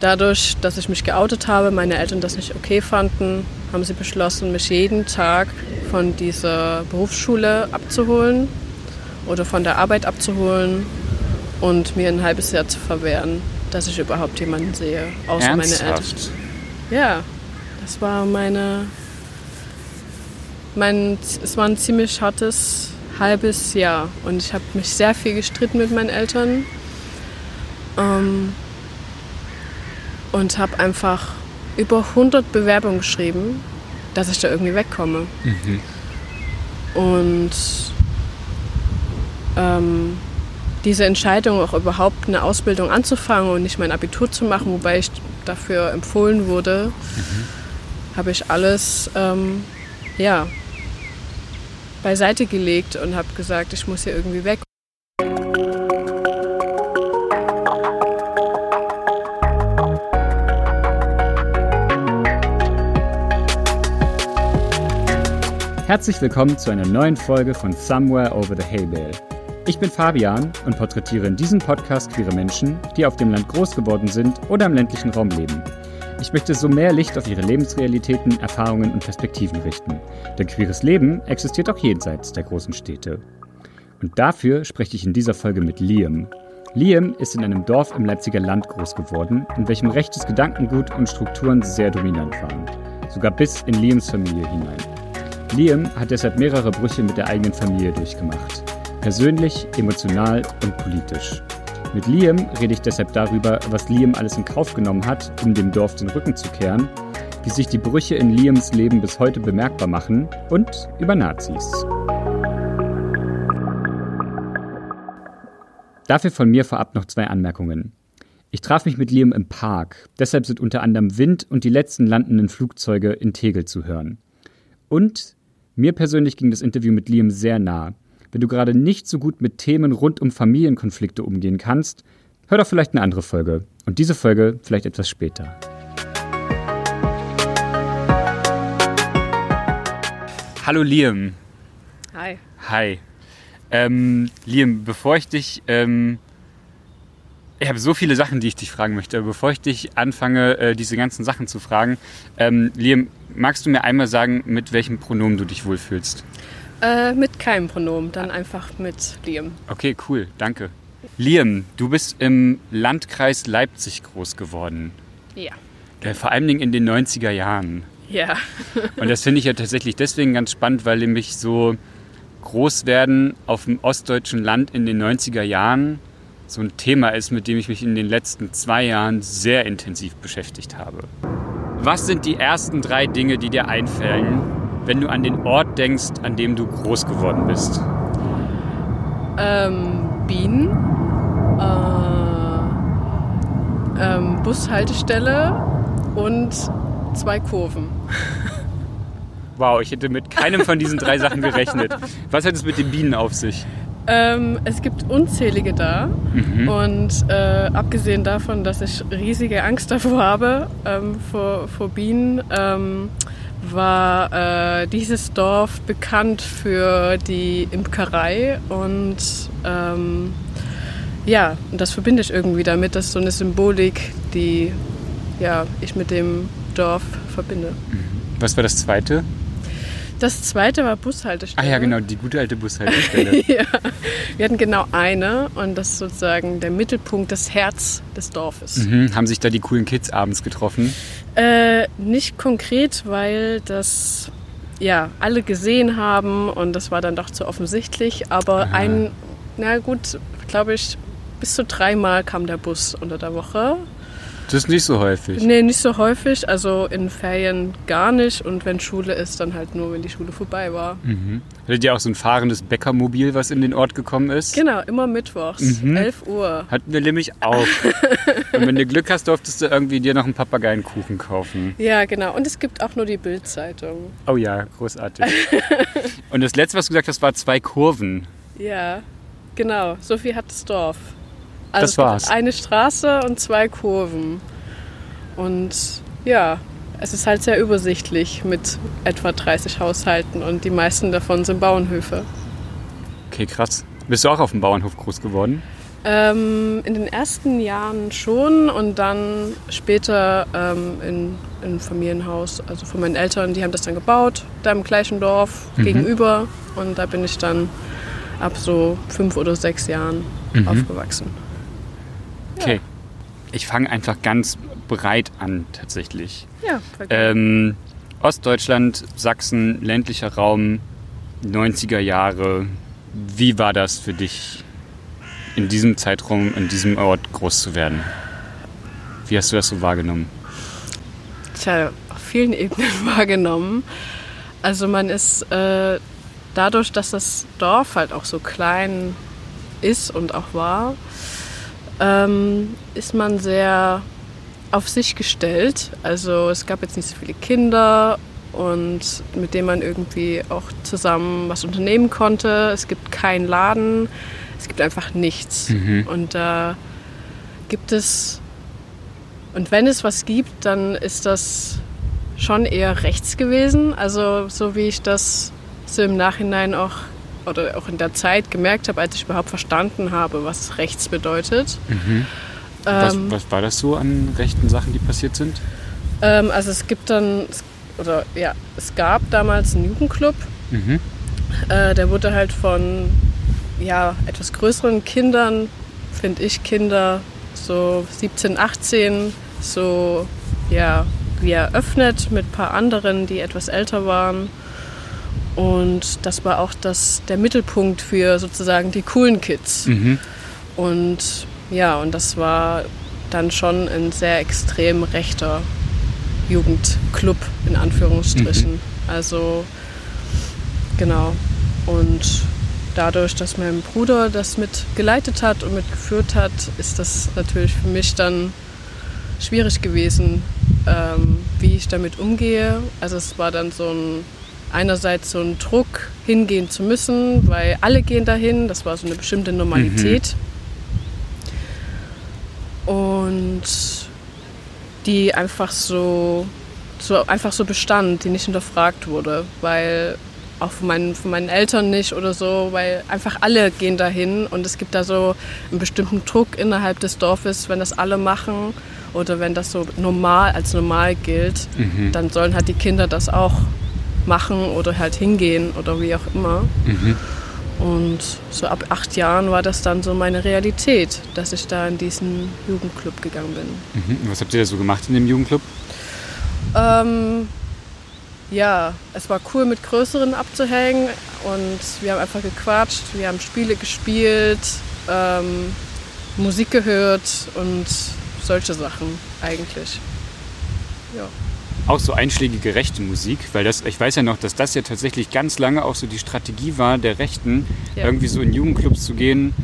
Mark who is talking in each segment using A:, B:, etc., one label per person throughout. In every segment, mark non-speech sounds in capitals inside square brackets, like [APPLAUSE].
A: Dadurch, dass ich mich geoutet habe, meine Eltern das nicht okay fanden, haben sie beschlossen, mich jeden Tag von dieser Berufsschule abzuholen oder von der Arbeit abzuholen und mir ein halbes Jahr zu verwehren, dass ich überhaupt jemanden sehe, außer
B: Ernsthaft?
A: meine Eltern. Ja, das war meine. Mein, es war ein ziemlich hartes halbes Jahr und ich habe mich sehr viel gestritten mit meinen Eltern. Ähm, und habe einfach über 100 Bewerbungen geschrieben, dass ich da irgendwie wegkomme. Und ähm, diese Entscheidung, auch überhaupt eine Ausbildung anzufangen und nicht mein Abitur zu machen, wobei ich dafür empfohlen wurde, habe ich alles ähm, ja, beiseite gelegt und habe gesagt, ich muss hier irgendwie weg.
B: Herzlich willkommen zu einer neuen Folge von Somewhere Over the Hay Bale. Ich bin Fabian und porträtiere in diesem Podcast queere Menschen, die auf dem Land groß geworden sind oder im ländlichen Raum leben. Ich möchte so mehr Licht auf ihre Lebensrealitäten, Erfahrungen und Perspektiven richten. Denn queeres Leben existiert auch jenseits der großen Städte. Und dafür spreche ich in dieser Folge mit Liam. Liam ist in einem Dorf im Leipziger Land groß geworden, in welchem rechtes Gedankengut und Strukturen sehr dominant waren. Sogar bis in Liams Familie hinein. Liam hat deshalb mehrere Brüche mit der eigenen Familie durchgemacht. Persönlich, emotional und politisch. Mit Liam rede ich deshalb darüber, was Liam alles in Kauf genommen hat, um dem Dorf den Rücken zu kehren, wie sich die Brüche in Liams Leben bis heute bemerkbar machen und über Nazis. Dafür von mir vorab noch zwei Anmerkungen. Ich traf mich mit Liam im Park, deshalb sind unter anderem Wind und die letzten landenden Flugzeuge in Tegel zu hören. Und mir persönlich ging das Interview mit Liam sehr nah. Wenn du gerade nicht so gut mit Themen rund um Familienkonflikte umgehen kannst, hör doch vielleicht eine andere Folge. Und diese Folge vielleicht etwas später. Hallo Liam.
A: Hi.
B: Hi. Ähm, Liam, bevor ich dich. Ähm, ich habe so viele Sachen, die ich dich fragen möchte. Bevor ich dich anfange, äh, diese ganzen Sachen zu fragen, ähm, Liam, magst du mir einmal sagen, mit welchem Pronomen du dich wohlfühlst?
A: Äh, mit keinem Pronomen, dann einfach mit Liam.
B: Okay, cool, danke. Liam, du bist im Landkreis Leipzig groß geworden.
A: Ja.
B: Äh, vor allen Dingen in den 90er Jahren.
A: Ja. [LAUGHS]
B: Und das finde ich ja tatsächlich deswegen ganz spannend, weil nämlich so groß werden auf dem ostdeutschen Land in den 90er Jahren so ein Thema ist, mit dem ich mich in den letzten zwei Jahren sehr intensiv beschäftigt habe. Was sind die ersten drei Dinge, die dir einfallen, wenn du an den Ort denkst, an dem du groß geworden bist?
A: Ähm, Bienen. Äh, ähm, Bushaltestelle und zwei Kurven.
B: Wow, ich hätte mit keinem von diesen drei Sachen gerechnet. [LAUGHS] Was hat es mit den Bienen auf sich?
A: Ähm, es gibt unzählige da und äh, abgesehen davon, dass ich riesige Angst davor habe, ähm, vor, vor Bienen, ähm, war äh, dieses Dorf bekannt für die Imkerei und ähm, ja, das verbinde ich irgendwie damit. Das ist so eine Symbolik, die ja, ich mit dem Dorf verbinde.
B: Was war das zweite?
A: Das zweite war
B: Ah
A: Bushaltestelle.
B: ja, genau, die gute alte Bushaltestelle. [LAUGHS]
A: ja, wir hatten genau eine und das ist sozusagen der Mittelpunkt, das Herz des Dorfes.
B: mhm. Haben sich da die coolen Kids abends getroffen?
A: Äh, nicht konkret, weil das ja alle gesehen haben und das war dann doch zu offensichtlich. Aber
B: Aha.
A: ein, na gut, glaube ich, bis zu dreimal kam der Bus unter der Woche.
B: Das ist nicht so häufig.
A: Nee, nicht so häufig, also in Ferien gar nicht und wenn Schule ist, dann halt nur, wenn die Schule vorbei war.
B: Mhm. Hattet ihr auch so ein fahrendes Bäckermobil, was in den Ort gekommen ist?
A: Genau, immer mittwochs,
B: Mhm.
A: 11 Uhr.
B: Hatten wir nämlich auch. [LAUGHS] Und wenn du Glück hast, durftest du irgendwie dir noch einen Papageienkuchen kaufen.
A: Ja, genau. Und es gibt auch nur die Bildzeitung.
B: Oh ja, großartig. [LAUGHS] Und das letzte, was du gesagt hast, war zwei Kurven.
A: Ja, genau. So viel hat das Dorf. Also
B: Das war's.
A: Eine Straße und zwei Kurven. Und ja, es ist halt sehr übersichtlich mit etwa 30 Haushalten und die meisten davon sind Bauernhöfe.
B: Okay, krass. Bist du auch auf dem Bauernhof groß geworden?
A: Ähm, in den ersten Jahren schon und dann später ähm, in, in einem Familienhaus, also von meinen Eltern, die haben das dann gebaut, da im gleichen Dorf
B: Mhm.
A: gegenüber und da bin ich dann ab so fünf oder sechs Jahren
B: Mhm.
A: aufgewachsen.
B: Okay. Ich fange einfach ganz breit an, tatsächlich.
A: Ja.
B: Ähm, Ostdeutschland, Sachsen, ländlicher Raum, 90er Jahre. Wie war das für dich, in diesem Zeitraum, in diesem Ort groß zu werden? Wie hast du das so wahrgenommen?
A: Tja, auf vielen [LAUGHS] Ebenen wahrgenommen. Also man ist äh, dadurch, dass das Dorf halt auch so klein ist und auch war, ähm, ist man sehr auf sich gestellt. Also es gab jetzt nicht so viele Kinder und mit denen man irgendwie auch zusammen was unternehmen konnte. Es gibt keinen Laden, es gibt einfach nichts. Und da gibt es, und wenn es was gibt, dann ist das schon eher rechts gewesen. Also so wie ich das so im Nachhinein auch oder auch in der Zeit gemerkt habe, als ich überhaupt verstanden habe, was rechts bedeutet.
B: Was,
A: Ähm,
B: was war das so an rechten Sachen, die passiert sind?
A: Ähm, also es gibt dann, oder ja, es gab damals einen Jugendclub.
B: Mhm.
A: Äh, der wurde halt von ja, etwas größeren Kindern, finde ich Kinder, so 17, 18, so ja, wie eröffnet mit ein paar anderen, die etwas älter waren. Und das war auch das, der Mittelpunkt für sozusagen die coolen Kids.
B: Mhm.
A: Und ja, und das war dann schon ein sehr extrem rechter Jugendclub in Anführungsstrichen. Also genau. Und dadurch, dass mein Bruder das mit geleitet hat und mitgeführt hat, ist das natürlich für mich dann schwierig gewesen, ähm, wie ich damit umgehe. Also es war dann so ein einerseits so ein Druck, hingehen zu müssen, weil alle gehen dahin. Das war so eine bestimmte Normalität. Und die einfach so, so einfach so bestand, die nicht hinterfragt wurde, weil auch von meinen, von meinen Eltern nicht oder so, weil einfach alle gehen dahin und es gibt da so einen bestimmten Druck innerhalb des Dorfes, wenn das alle machen oder wenn das so normal als normal gilt,
B: Mhm.
A: dann sollen halt die Kinder das auch machen oder halt hingehen oder wie auch immer.
B: Mhm.
A: Und so ab acht Jahren war das dann so meine Realität, dass ich da in diesen Jugendclub gegangen bin.
B: Mhm. Was habt ihr da so gemacht in dem Jugendclub?
A: Ähm, ja, es war cool mit Größeren abzuhängen und wir haben einfach gequatscht, wir haben Spiele gespielt, ähm, Musik gehört und solche Sachen eigentlich. Ja.
B: Auch so einschlägige rechte Musik, weil das, ich weiß ja noch, dass das ja tatsächlich ganz lange auch so die Strategie war der Rechten,
A: Ja.
B: irgendwie so in Jugendclubs zu gehen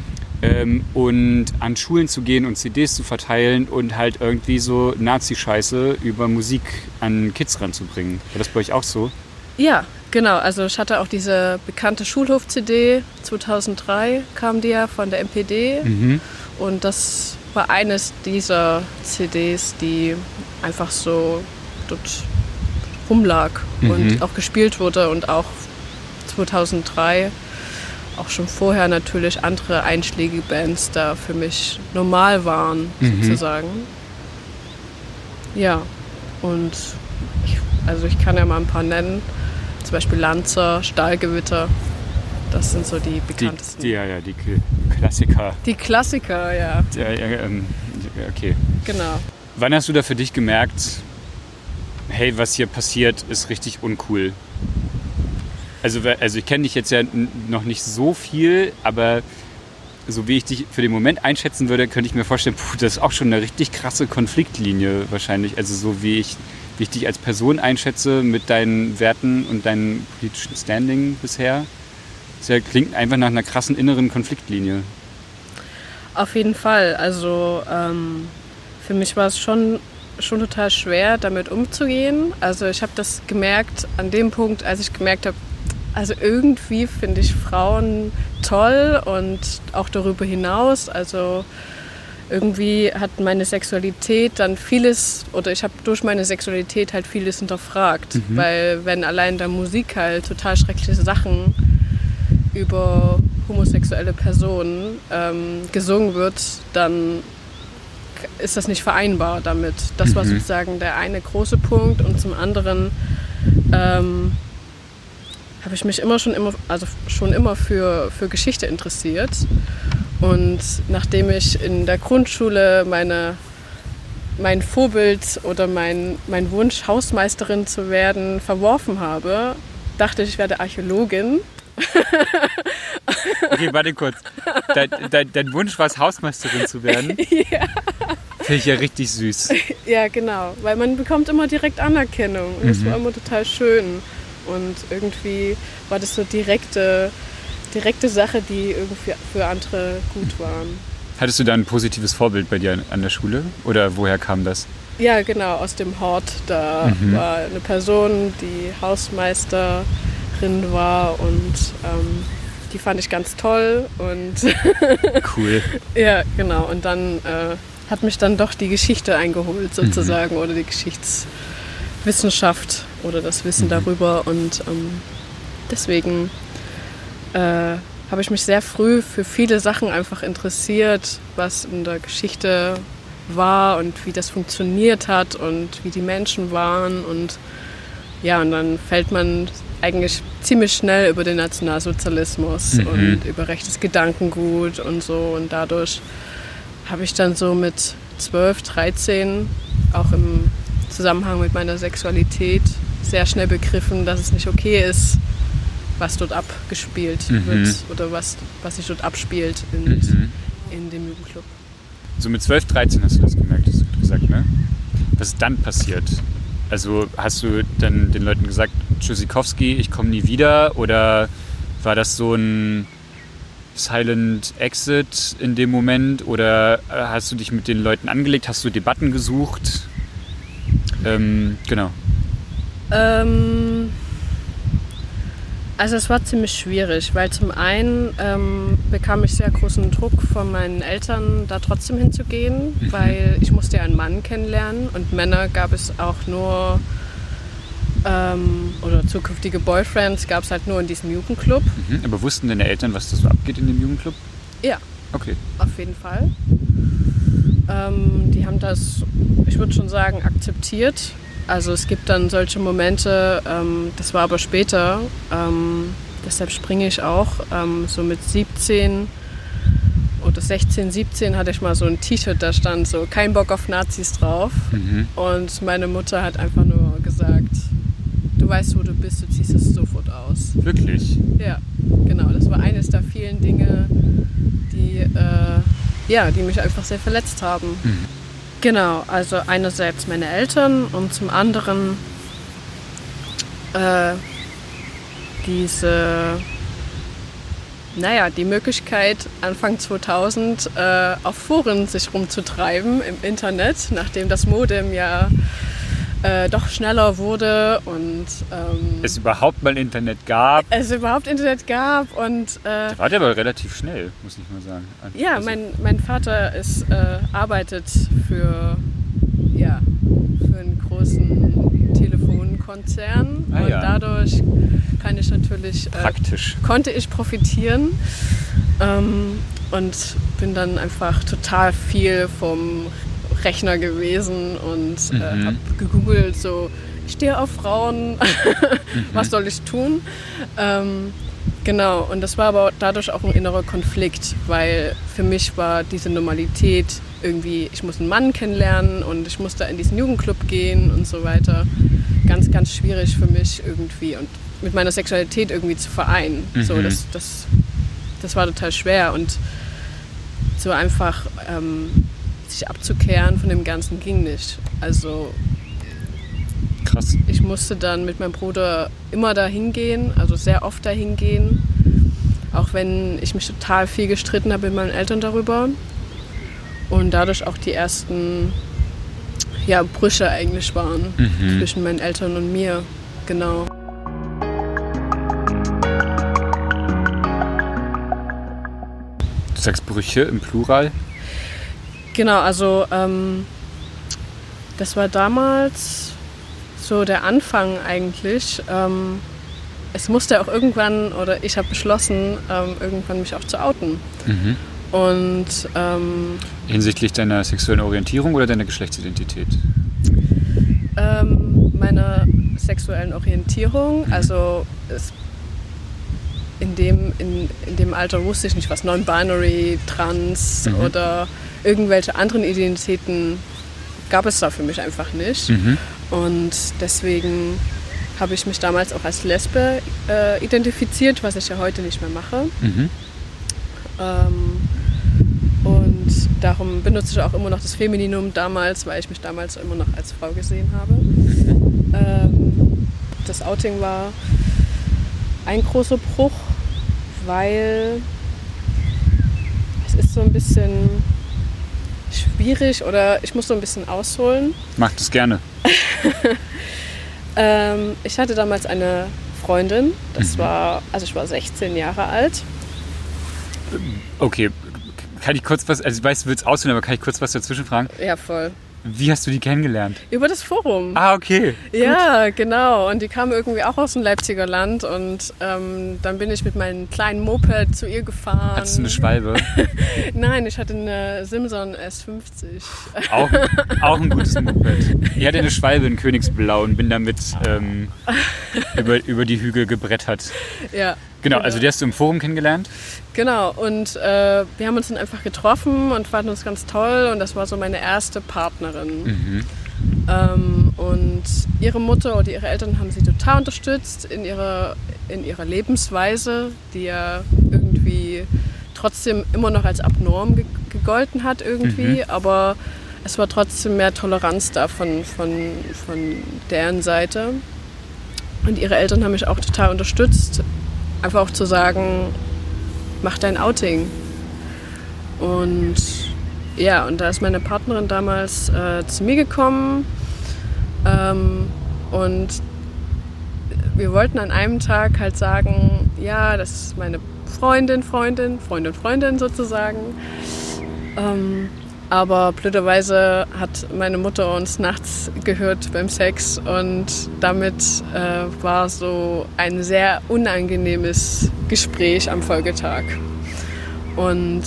B: ähm, und an Schulen zu gehen und CDs zu verteilen und halt irgendwie so Nazi-Scheiße über Musik an Kids ranzubringen. War das bei euch auch so?
A: Ja, genau. Also ich hatte auch diese bekannte Schulhof-CD, 2003 kam die ja von der MPD.
B: Mhm.
A: Und das war eines dieser CDs, die einfach so dort rumlag
B: Mhm.
A: und auch gespielt wurde und auch 2003 auch schon vorher natürlich andere einschlägige Bands da für mich normal waren,
B: Mhm.
A: sozusagen. Ja, und ich, also ich kann ja mal ein paar nennen, zum Beispiel Lanzer, Stahlgewitter, das sind so die
B: Die,
A: bekanntesten.
B: die, ja, ja, die Klassiker.
A: die Klassiker, ja,
B: Ja, ja, ähm, ja, okay.
A: genau.
B: Wann hast du da für dich gemerkt, hey, was hier passiert, ist richtig uncool? Also, also ich kenne dich jetzt ja noch nicht so viel, aber so wie ich dich für den Moment einschätzen würde, könnte ich mir vorstellen, puh, das ist auch schon eine richtig krasse Konfliktlinie wahrscheinlich. Also so wie ich, wie ich dich als Person einschätze mit deinen Werten und deinem politischen Standing bisher. Das ja, klingt einfach nach einer krassen inneren Konfliktlinie.
A: Auf jeden Fall. Also ähm, für mich war es schon, schon total schwer, damit umzugehen. Also ich habe das gemerkt an dem Punkt, als ich gemerkt habe, also irgendwie finde ich Frauen toll und auch darüber hinaus. Also irgendwie hat meine Sexualität dann vieles, oder ich habe durch meine Sexualität halt vieles hinterfragt. Weil wenn allein der Musik halt total schreckliche Sachen über homosexuelle Personen ähm, gesungen wird, dann ist das nicht vereinbar damit. Das mhm. war sozusagen der eine große Punkt und zum anderen ähm, habe ich mich immer schon immer, also schon immer für, für Geschichte interessiert. Und nachdem ich in der Grundschule meine, mein Vorbild oder mein, mein Wunsch, Hausmeisterin zu werden, verworfen habe, dachte ich, ich werde Archäologin.
B: okay, warte kurz. Dein, dein, dein Wunsch war es, Hausmeisterin zu werden? [LAUGHS] ja. Finde ich ja richtig süß. [LAUGHS]
A: Ja, genau. Weil man bekommt immer direkt Anerkennung. Und mhm. das war immer total schön. Und irgendwie war das so direkte, direkte Sache, die irgendwie für andere gut waren.
B: Hattest du da ein positives Vorbild bei dir an der Schule? Oder woher kam das?
A: Ja, genau, aus dem Hort. Da mhm. war eine Person, die Hausmeisterin war und ähm, die fand ich ganz toll. Und
B: cool. [LAUGHS]
A: ja, genau. Und dann äh, hat mich dann doch die Geschichte eingeholt, sozusagen, mhm. oder die Geschichtswissenschaft oder das Wissen mhm. darüber. Und ähm, deswegen äh, habe ich mich sehr früh für viele Sachen einfach interessiert, was in der Geschichte war und wie das funktioniert hat und wie die Menschen waren. Und ja, und dann fällt man eigentlich ziemlich schnell über den Nationalsozialismus mhm. und über rechtes Gedankengut und so. Und dadurch habe ich dann so mit 12, 13 auch im Zusammenhang mit meiner Sexualität sehr schnell begriffen, dass es nicht okay ist, was dort abgespielt mhm. wird oder was, was sich dort abspielt in, mhm. in dem Jugendclub.
B: So mit 12, 13 hast du das gemerkt, hast du gesagt, ne? Was ist dann passiert? Also hast du dann den Leuten gesagt, Tschüssikowski, ich komme nie wieder? Oder war das so ein Silent Exit in dem Moment? Oder äh, hast du dich mit den Leuten angelegt? Hast du Debatten gesucht? Ähm, genau.
A: Ähm, also es war ziemlich schwierig, weil zum einen ähm, bekam ich sehr großen Druck von meinen Eltern, da trotzdem hinzugehen, mhm. weil ich musste ja einen Mann kennenlernen und Männer gab es auch nur ähm, oder zukünftige Boyfriends gab es halt nur in diesem Jugendclub.
B: Mhm. Aber wussten deine Eltern, was da so abgeht in dem Jugendclub?
A: Ja.
B: Okay.
A: Auf jeden Fall. Ähm, die haben das, ich würde schon sagen, akzeptiert also es gibt dann solche Momente, ähm, das war aber später, ähm, deshalb springe ich auch, ähm, so mit 17 oder 16, 17 hatte ich mal so ein T-Shirt, da stand so, kein Bock auf Nazis drauf. Mhm. Und meine Mutter hat einfach nur weißt, wo du bist, du ziehst es sofort aus.
B: Wirklich?
A: Ja, genau. Das war eines der vielen Dinge, die, äh, ja, die mich einfach sehr verletzt haben. Mhm. Genau, also einerseits meine Eltern und zum anderen äh, diese, naja, die Möglichkeit, Anfang 2000 äh, auf Foren sich rumzutreiben im Internet, nachdem das Modem ja äh, doch schneller wurde und ähm,
B: es überhaupt mal Internet gab.
A: Es überhaupt Internet gab und äh,
B: das war der aber relativ schnell, muss ich mal sagen.
A: Also, ja, mein, mein Vater ist, äh, arbeitet für ja für einen großen Telefonkonzern ah, und ja. dadurch kann ich natürlich
B: äh, praktisch
A: konnte ich profitieren ähm, und bin dann einfach total viel vom Rechner gewesen und äh, mhm. äh, habe gegoogelt, so, ich stehe auf Frauen, [LAUGHS] mhm. was soll ich tun? Ähm, genau, und das war aber dadurch auch ein innerer Konflikt, weil für mich war diese Normalität irgendwie, ich muss einen Mann kennenlernen und ich muss da in diesen Jugendclub gehen und so weiter. Ganz, ganz schwierig für mich irgendwie und mit meiner Sexualität irgendwie zu vereinen. Mhm. So, das, das, das war total schwer und so einfach ähm, sich abzukehren von dem Ganzen ging nicht. Also
B: krass.
A: Ich musste dann mit meinem Bruder immer dahin gehen, also sehr oft dahin gehen, auch wenn ich mich total viel gestritten habe mit meinen Eltern darüber und dadurch auch die ersten ja, Brüche eigentlich waren mhm. zwischen meinen Eltern und mir. Genau.
B: Du sagst Brüche im Plural?
A: Genau, also ähm, das war damals so der Anfang eigentlich. Ähm, es musste auch irgendwann, oder ich habe beschlossen, ähm, irgendwann mich auch zu outen. Mhm. Und ähm,
B: hinsichtlich deiner sexuellen Orientierung oder deiner Geschlechtsidentität?
A: Ähm, meiner sexuellen Orientierung. Mhm. Also es, in, dem, in, in dem Alter wusste ich nicht, was Non-Binary, Trans mhm. oder irgendwelche anderen Identitäten gab es da für mich einfach nicht. Mhm. Und deswegen habe ich mich damals auch als Lesbe äh, identifiziert, was ich ja heute nicht mehr mache. Mhm. Ähm, und darum benutze ich auch immer noch das Femininum damals, weil ich mich damals immer noch als Frau gesehen habe. Ähm, das Outing war ein großer Bruch, weil es ist so ein bisschen schwierig oder ich muss so ein bisschen ausholen.
B: Mach das gerne. [LAUGHS]
A: ähm, ich hatte damals eine Freundin, das mhm. war, also ich war 16 Jahre alt.
B: Okay, kann ich kurz was, also ich weiß, du willst ausholen, aber kann ich kurz was dazwischen fragen?
A: Ja, voll.
B: Wie hast du die kennengelernt?
A: Über das Forum.
B: Ah, okay.
A: Ja, Gut. genau. Und die kam irgendwie auch aus dem Leipziger Land. Und ähm, dann bin ich mit meinem kleinen Moped zu ihr gefahren.
B: Hattest du eine Schwalbe? [LAUGHS]
A: Nein, ich hatte eine Simson S50.
B: Auch, [LAUGHS] auch ein gutes Moped. Ich hatte eine Schwalbe in Königsblau und bin damit ähm, [LAUGHS] über, über die Hügel gebrettert.
A: Ja.
B: Genau, also die hast du im Forum kennengelernt?
A: Genau, und äh, wir haben uns dann einfach getroffen und fanden uns ganz toll und das war so meine erste Partnerin. Mhm. Ähm, und ihre Mutter oder ihre Eltern haben sie total unterstützt in ihrer, in ihrer Lebensweise, die ja irgendwie trotzdem immer noch als abnorm ge gegolten hat irgendwie, mhm. aber es war trotzdem mehr Toleranz da von, von, von deren Seite. Und ihre Eltern haben mich auch total unterstützt einfach auch zu sagen, mach dein Outing. Und ja, und da ist meine Partnerin damals äh, zu mir gekommen ähm, und wir wollten an einem Tag halt sagen, ja, das ist meine Freundin, Freundin, Freundin, Freundin sozusagen. Ähm, aber blöderweise hat meine Mutter uns nachts gehört beim Sex und damit äh, war so ein sehr unangenehmes Gespräch am Folgetag. Und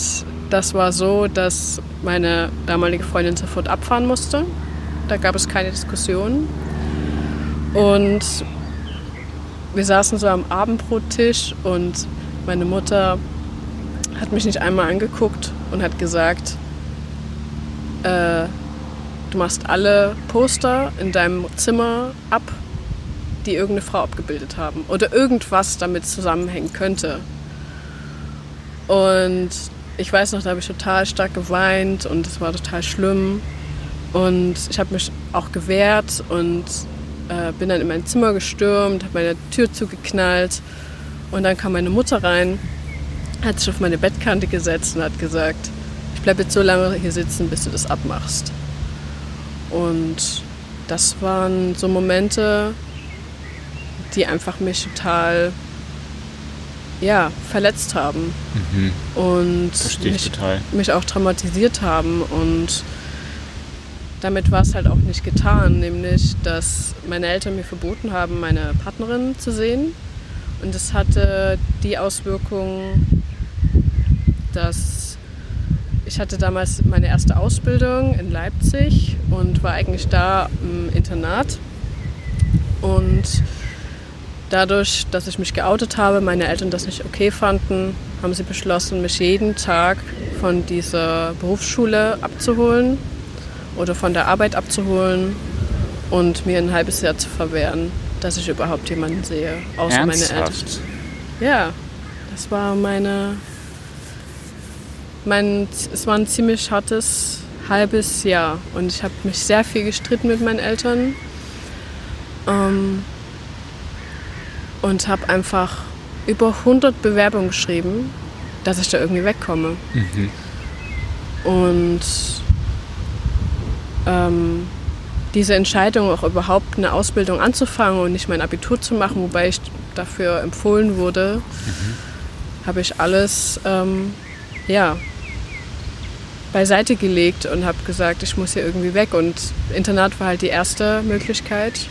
A: das war so, dass meine damalige Freundin sofort abfahren musste. Da gab es keine Diskussion. Und wir saßen so am Abendbrottisch und meine Mutter hat mich nicht einmal angeguckt und hat gesagt, äh, du machst alle Poster in deinem Zimmer ab, die irgendeine Frau abgebildet haben oder irgendwas damit zusammenhängen könnte. Und ich weiß noch, da habe ich total stark geweint und es war total schlimm. Und ich habe mich auch gewehrt und äh, bin dann in mein Zimmer gestürmt, habe meine Tür zugeknallt. Und dann kam meine Mutter rein, hat sich auf meine Bettkante gesetzt und hat gesagt, bleib jetzt so lange hier sitzen, bis du das abmachst. Und das waren so Momente, die einfach mich total ja, verletzt haben. Mhm. Und mich, mich, auch traumatisiert haben. Und damit war es halt auch nicht getan, nämlich dass meine Eltern mir verboten haben, meine Partnerin zu sehen. Und es hatte die Auswirkung, dass ich hatte damals meine erste Ausbildung in Leipzig und war eigentlich da im Internat. Und dadurch, dass ich mich geoutet habe, meine Eltern das nicht okay fanden, haben sie beschlossen, mich jeden Tag von dieser Berufsschule abzuholen oder von der Arbeit abzuholen und mir ein halbes Jahr zu verwehren, dass ich überhaupt jemanden sehe, außer Ernsthaft? meine Eltern. Ja, das war meine mein, es war ein ziemlich hartes halbes Jahr und ich habe mich sehr viel gestritten mit meinen Eltern ähm, und habe einfach über 100 Bewerbungen geschrieben, dass ich da irgendwie wegkomme. Mhm. Und ähm, diese Entscheidung, auch überhaupt eine Ausbildung anzufangen und nicht mein Abitur zu machen, wobei ich dafür empfohlen wurde, mhm. habe ich alles ähm, ja, beiseite gelegt und habe gesagt, ich muss hier irgendwie weg. Und Internat war halt die erste Möglichkeit.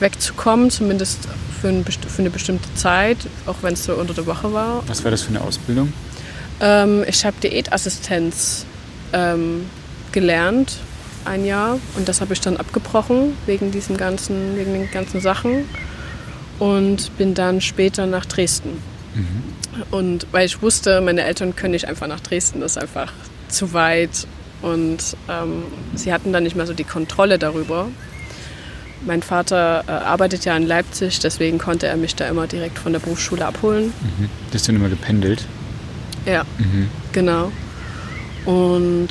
A: wegzukommen, zumindest für, ein, für eine bestimmte Zeit, auch wenn es so unter der Woche war.
B: Was war das für eine Ausbildung?
A: Ähm, ich habe Diätassistenz ähm, gelernt, ein Jahr, und das habe ich dann abgebrochen wegen diesen ganzen, wegen den ganzen Sachen und bin dann später nach Dresden. Mhm. Und weil ich wusste, meine Eltern können nicht einfach nach Dresden, das ist einfach zu weit und ähm, sie hatten dann nicht mehr so die Kontrolle darüber. Mein Vater äh, arbeitet ja in Leipzig, deswegen konnte er mich da immer direkt von der Berufsschule abholen.
B: Mhm. Bist du immer gependelt?
A: Ja, mhm. genau. Und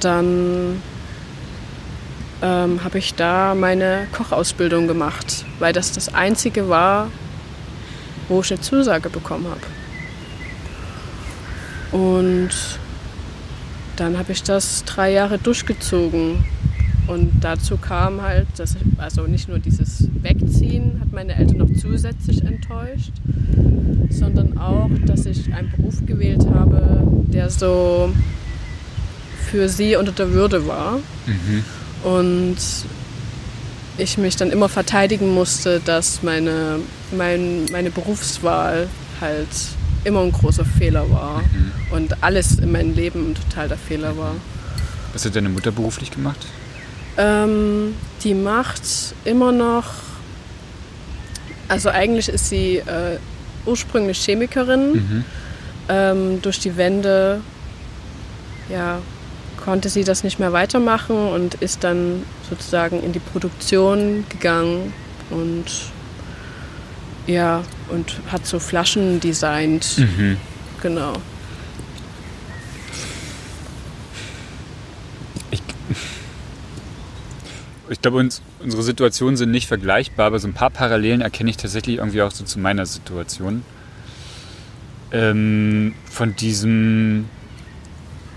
A: dann ähm, habe ich da meine Kochausbildung gemacht, weil das das Einzige war, wo ich eine Zusage bekommen habe. Und dann habe ich das drei Jahre durchgezogen. Und dazu kam halt, dass ich, also nicht nur dieses Wegziehen hat meine Eltern noch zusätzlich enttäuscht, sondern auch, dass ich einen Beruf gewählt habe, der so für sie unter der Würde war. Mhm. Und ich mich dann immer verteidigen musste, dass meine, mein, meine Berufswahl halt immer ein großer Fehler war mhm. und alles in meinem Leben total der Fehler war.
B: Was hat deine Mutter beruflich gemacht?
A: Ähm, die macht immer noch, also eigentlich ist sie äh, ursprünglich Chemikerin. Mhm. Ähm, durch die Wende ja, konnte sie das nicht mehr weitermachen und ist dann sozusagen in die Produktion gegangen und ja, und hat so Flaschen designt. Mhm. Genau.
B: Ich, ich glaube, uns, unsere Situationen sind nicht vergleichbar, aber so ein paar Parallelen erkenne ich tatsächlich irgendwie auch so zu meiner Situation. Ähm, von diesem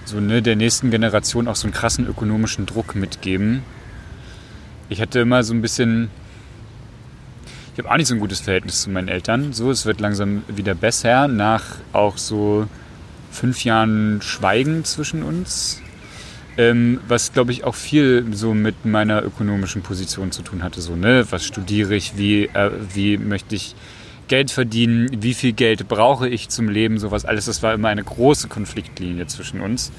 B: so ne, der nächsten Generation auch so einen krassen ökonomischen Druck mitgeben. Ich hatte immer so ein bisschen, ich habe auch nicht so ein gutes Verhältnis zu meinen Eltern. So, es wird langsam wieder besser nach auch so fünf Jahren Schweigen zwischen uns. Ähm, was glaube ich auch viel so mit meiner ökonomischen Position zu tun hatte. So, ne, was studiere ich, wie, äh, wie möchte ich Geld verdienen, wie viel Geld brauche ich zum Leben, sowas alles. Das war immer eine große Konfliktlinie zwischen uns.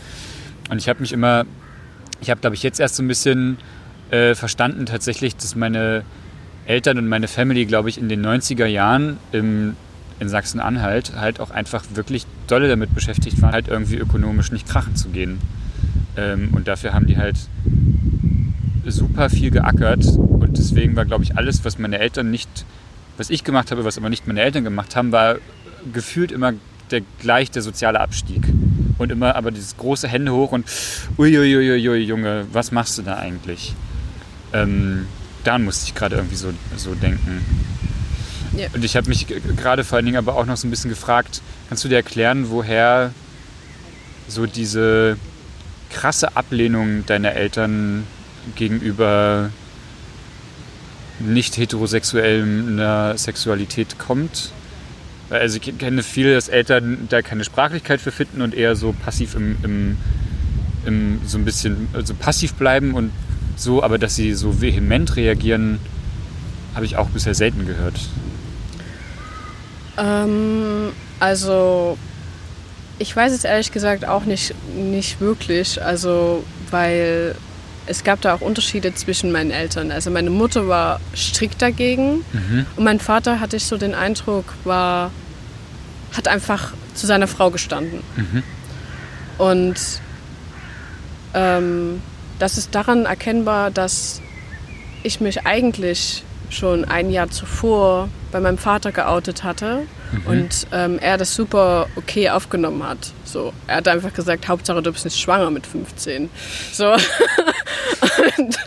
B: Und ich habe mich immer, ich habe, glaube ich, jetzt erst so ein bisschen äh, verstanden tatsächlich, dass meine Eltern und meine Family, glaube ich, in den 90er Jahren im, in Sachsen-Anhalt halt auch einfach wirklich dolle damit beschäftigt waren, halt irgendwie ökonomisch nicht krachen zu gehen. Ähm, und dafür haben die halt super viel geackert. Und deswegen war, glaube ich, alles, was meine Eltern nicht was ich gemacht habe, was aber nicht meine Eltern gemacht haben, war gefühlt immer der, gleich der soziale Abstieg. Und immer aber dieses große Hände hoch und uiuiuiui, Junge, was machst du da eigentlich? Ähm, daran musste ich gerade irgendwie so, so denken. Ja. Und ich habe mich gerade vor allen Dingen aber auch noch so ein bisschen gefragt, kannst du dir erklären, woher so diese krasse Ablehnung deiner Eltern gegenüber nicht heterosexueller Sexualität kommt. Also ich kenne viele, dass Eltern da keine Sprachlichkeit für finden und eher so passiv im, im, im so ein bisschen also passiv bleiben und so, aber dass sie so vehement reagieren, habe ich auch bisher selten gehört.
A: Ähm, also ich weiß es ehrlich gesagt auch nicht, nicht wirklich, also weil es gab da auch Unterschiede zwischen meinen Eltern. Also meine Mutter war strikt dagegen mhm. und mein Vater, hatte ich so den Eindruck, war, hat einfach zu seiner Frau gestanden. Mhm. Und ähm, das ist daran erkennbar, dass ich mich eigentlich schon ein Jahr zuvor bei meinem Vater geoutet hatte mhm. und ähm, er das super okay aufgenommen hat. So, er hat einfach gesagt, Hauptsache du bist nicht schwanger mit 15. So. [LAUGHS]
B: und,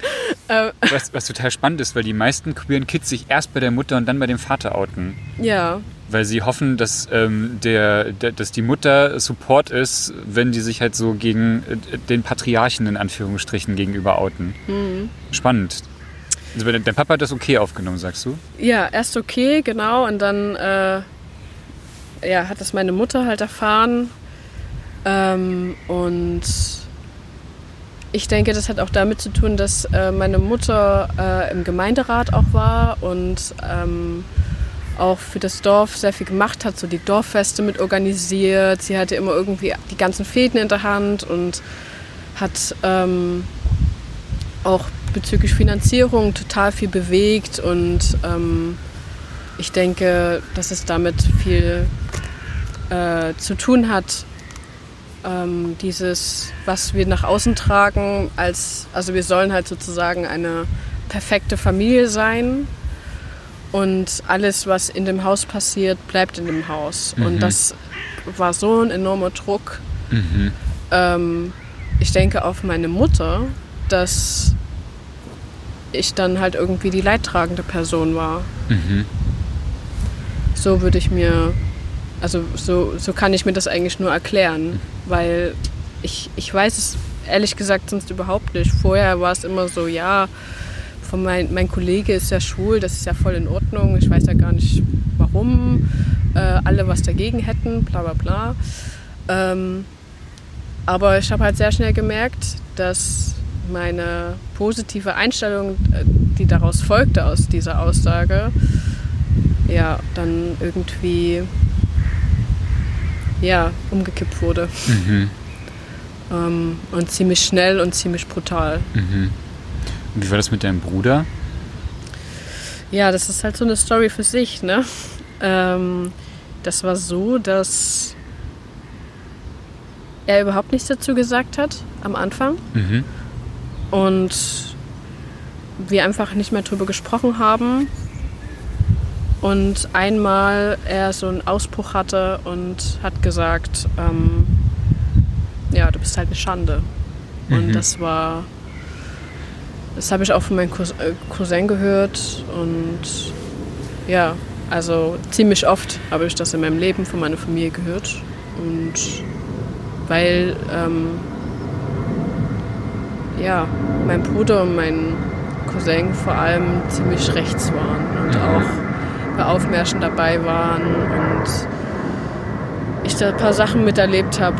B: äh, was, was total spannend ist, weil die meisten queeren Kids sich erst bei der Mutter und dann bei dem Vater outen.
A: Ja.
B: Weil sie hoffen, dass, ähm, der, der, dass die Mutter Support ist, wenn die sich halt so gegen äh, den Patriarchen in Anführungsstrichen gegenüber outen. Mhm. Spannend. Also dein Papa hat das okay aufgenommen, sagst du?
A: Ja, erst okay, genau. Und dann äh, ja, hat das meine Mutter halt erfahren. Ähm, und ich denke, das hat auch damit zu tun, dass äh, meine Mutter äh, im Gemeinderat auch war und ähm, auch für das Dorf sehr viel gemacht hat, so die Dorffeste mit organisiert. Sie hatte immer irgendwie die ganzen Fäden in der Hand und hat ähm, auch bezüglich Finanzierung total viel bewegt und ähm, ich denke, dass es damit viel äh, zu tun hat, ähm, dieses, was wir nach außen tragen, als, also wir sollen halt sozusagen eine perfekte Familie sein und alles, was in dem Haus passiert, bleibt in dem Haus. Mhm. Und das war so ein enormer Druck. Mhm. Ähm, ich denke auf meine Mutter, dass ich dann halt irgendwie die leidtragende Person war. Mhm. So würde ich mir also so, so kann ich mir das eigentlich nur erklären, weil ich, ich weiß es ehrlich gesagt sonst überhaupt nicht. Vorher war es immer so, ja, von mein, mein Kollege ist ja schwul, das ist ja voll in Ordnung, ich weiß ja gar nicht warum, äh, alle was dagegen hätten, bla bla bla. Ähm, aber ich habe halt sehr schnell gemerkt, dass meine positive Einstellung, äh, die daraus folgte aus dieser Aussage, ja, dann irgendwie ja, umgekippt wurde. Mhm. Ähm, und ziemlich schnell und ziemlich brutal.
B: Mhm. Wie war das mit deinem Bruder?
A: Ja, das ist halt so eine Story für sich. Ne? Ähm, das war so, dass er überhaupt nichts dazu gesagt hat am Anfang. Mhm. Und wir einfach nicht mehr drüber gesprochen haben und einmal er so einen Ausbruch hatte und hat gesagt, ähm, ja, du bist halt eine Schande. Mhm. Und das war, das habe ich auch von meinem äh, Cousin gehört und ja, also ziemlich oft habe ich das in meinem Leben von meiner Familie gehört und weil ähm, ja, mein Bruder und mein Cousin vor allem ziemlich rechts waren und mhm. auch bei Aufmärschen dabei waren und ich da ein paar Sachen miterlebt habe,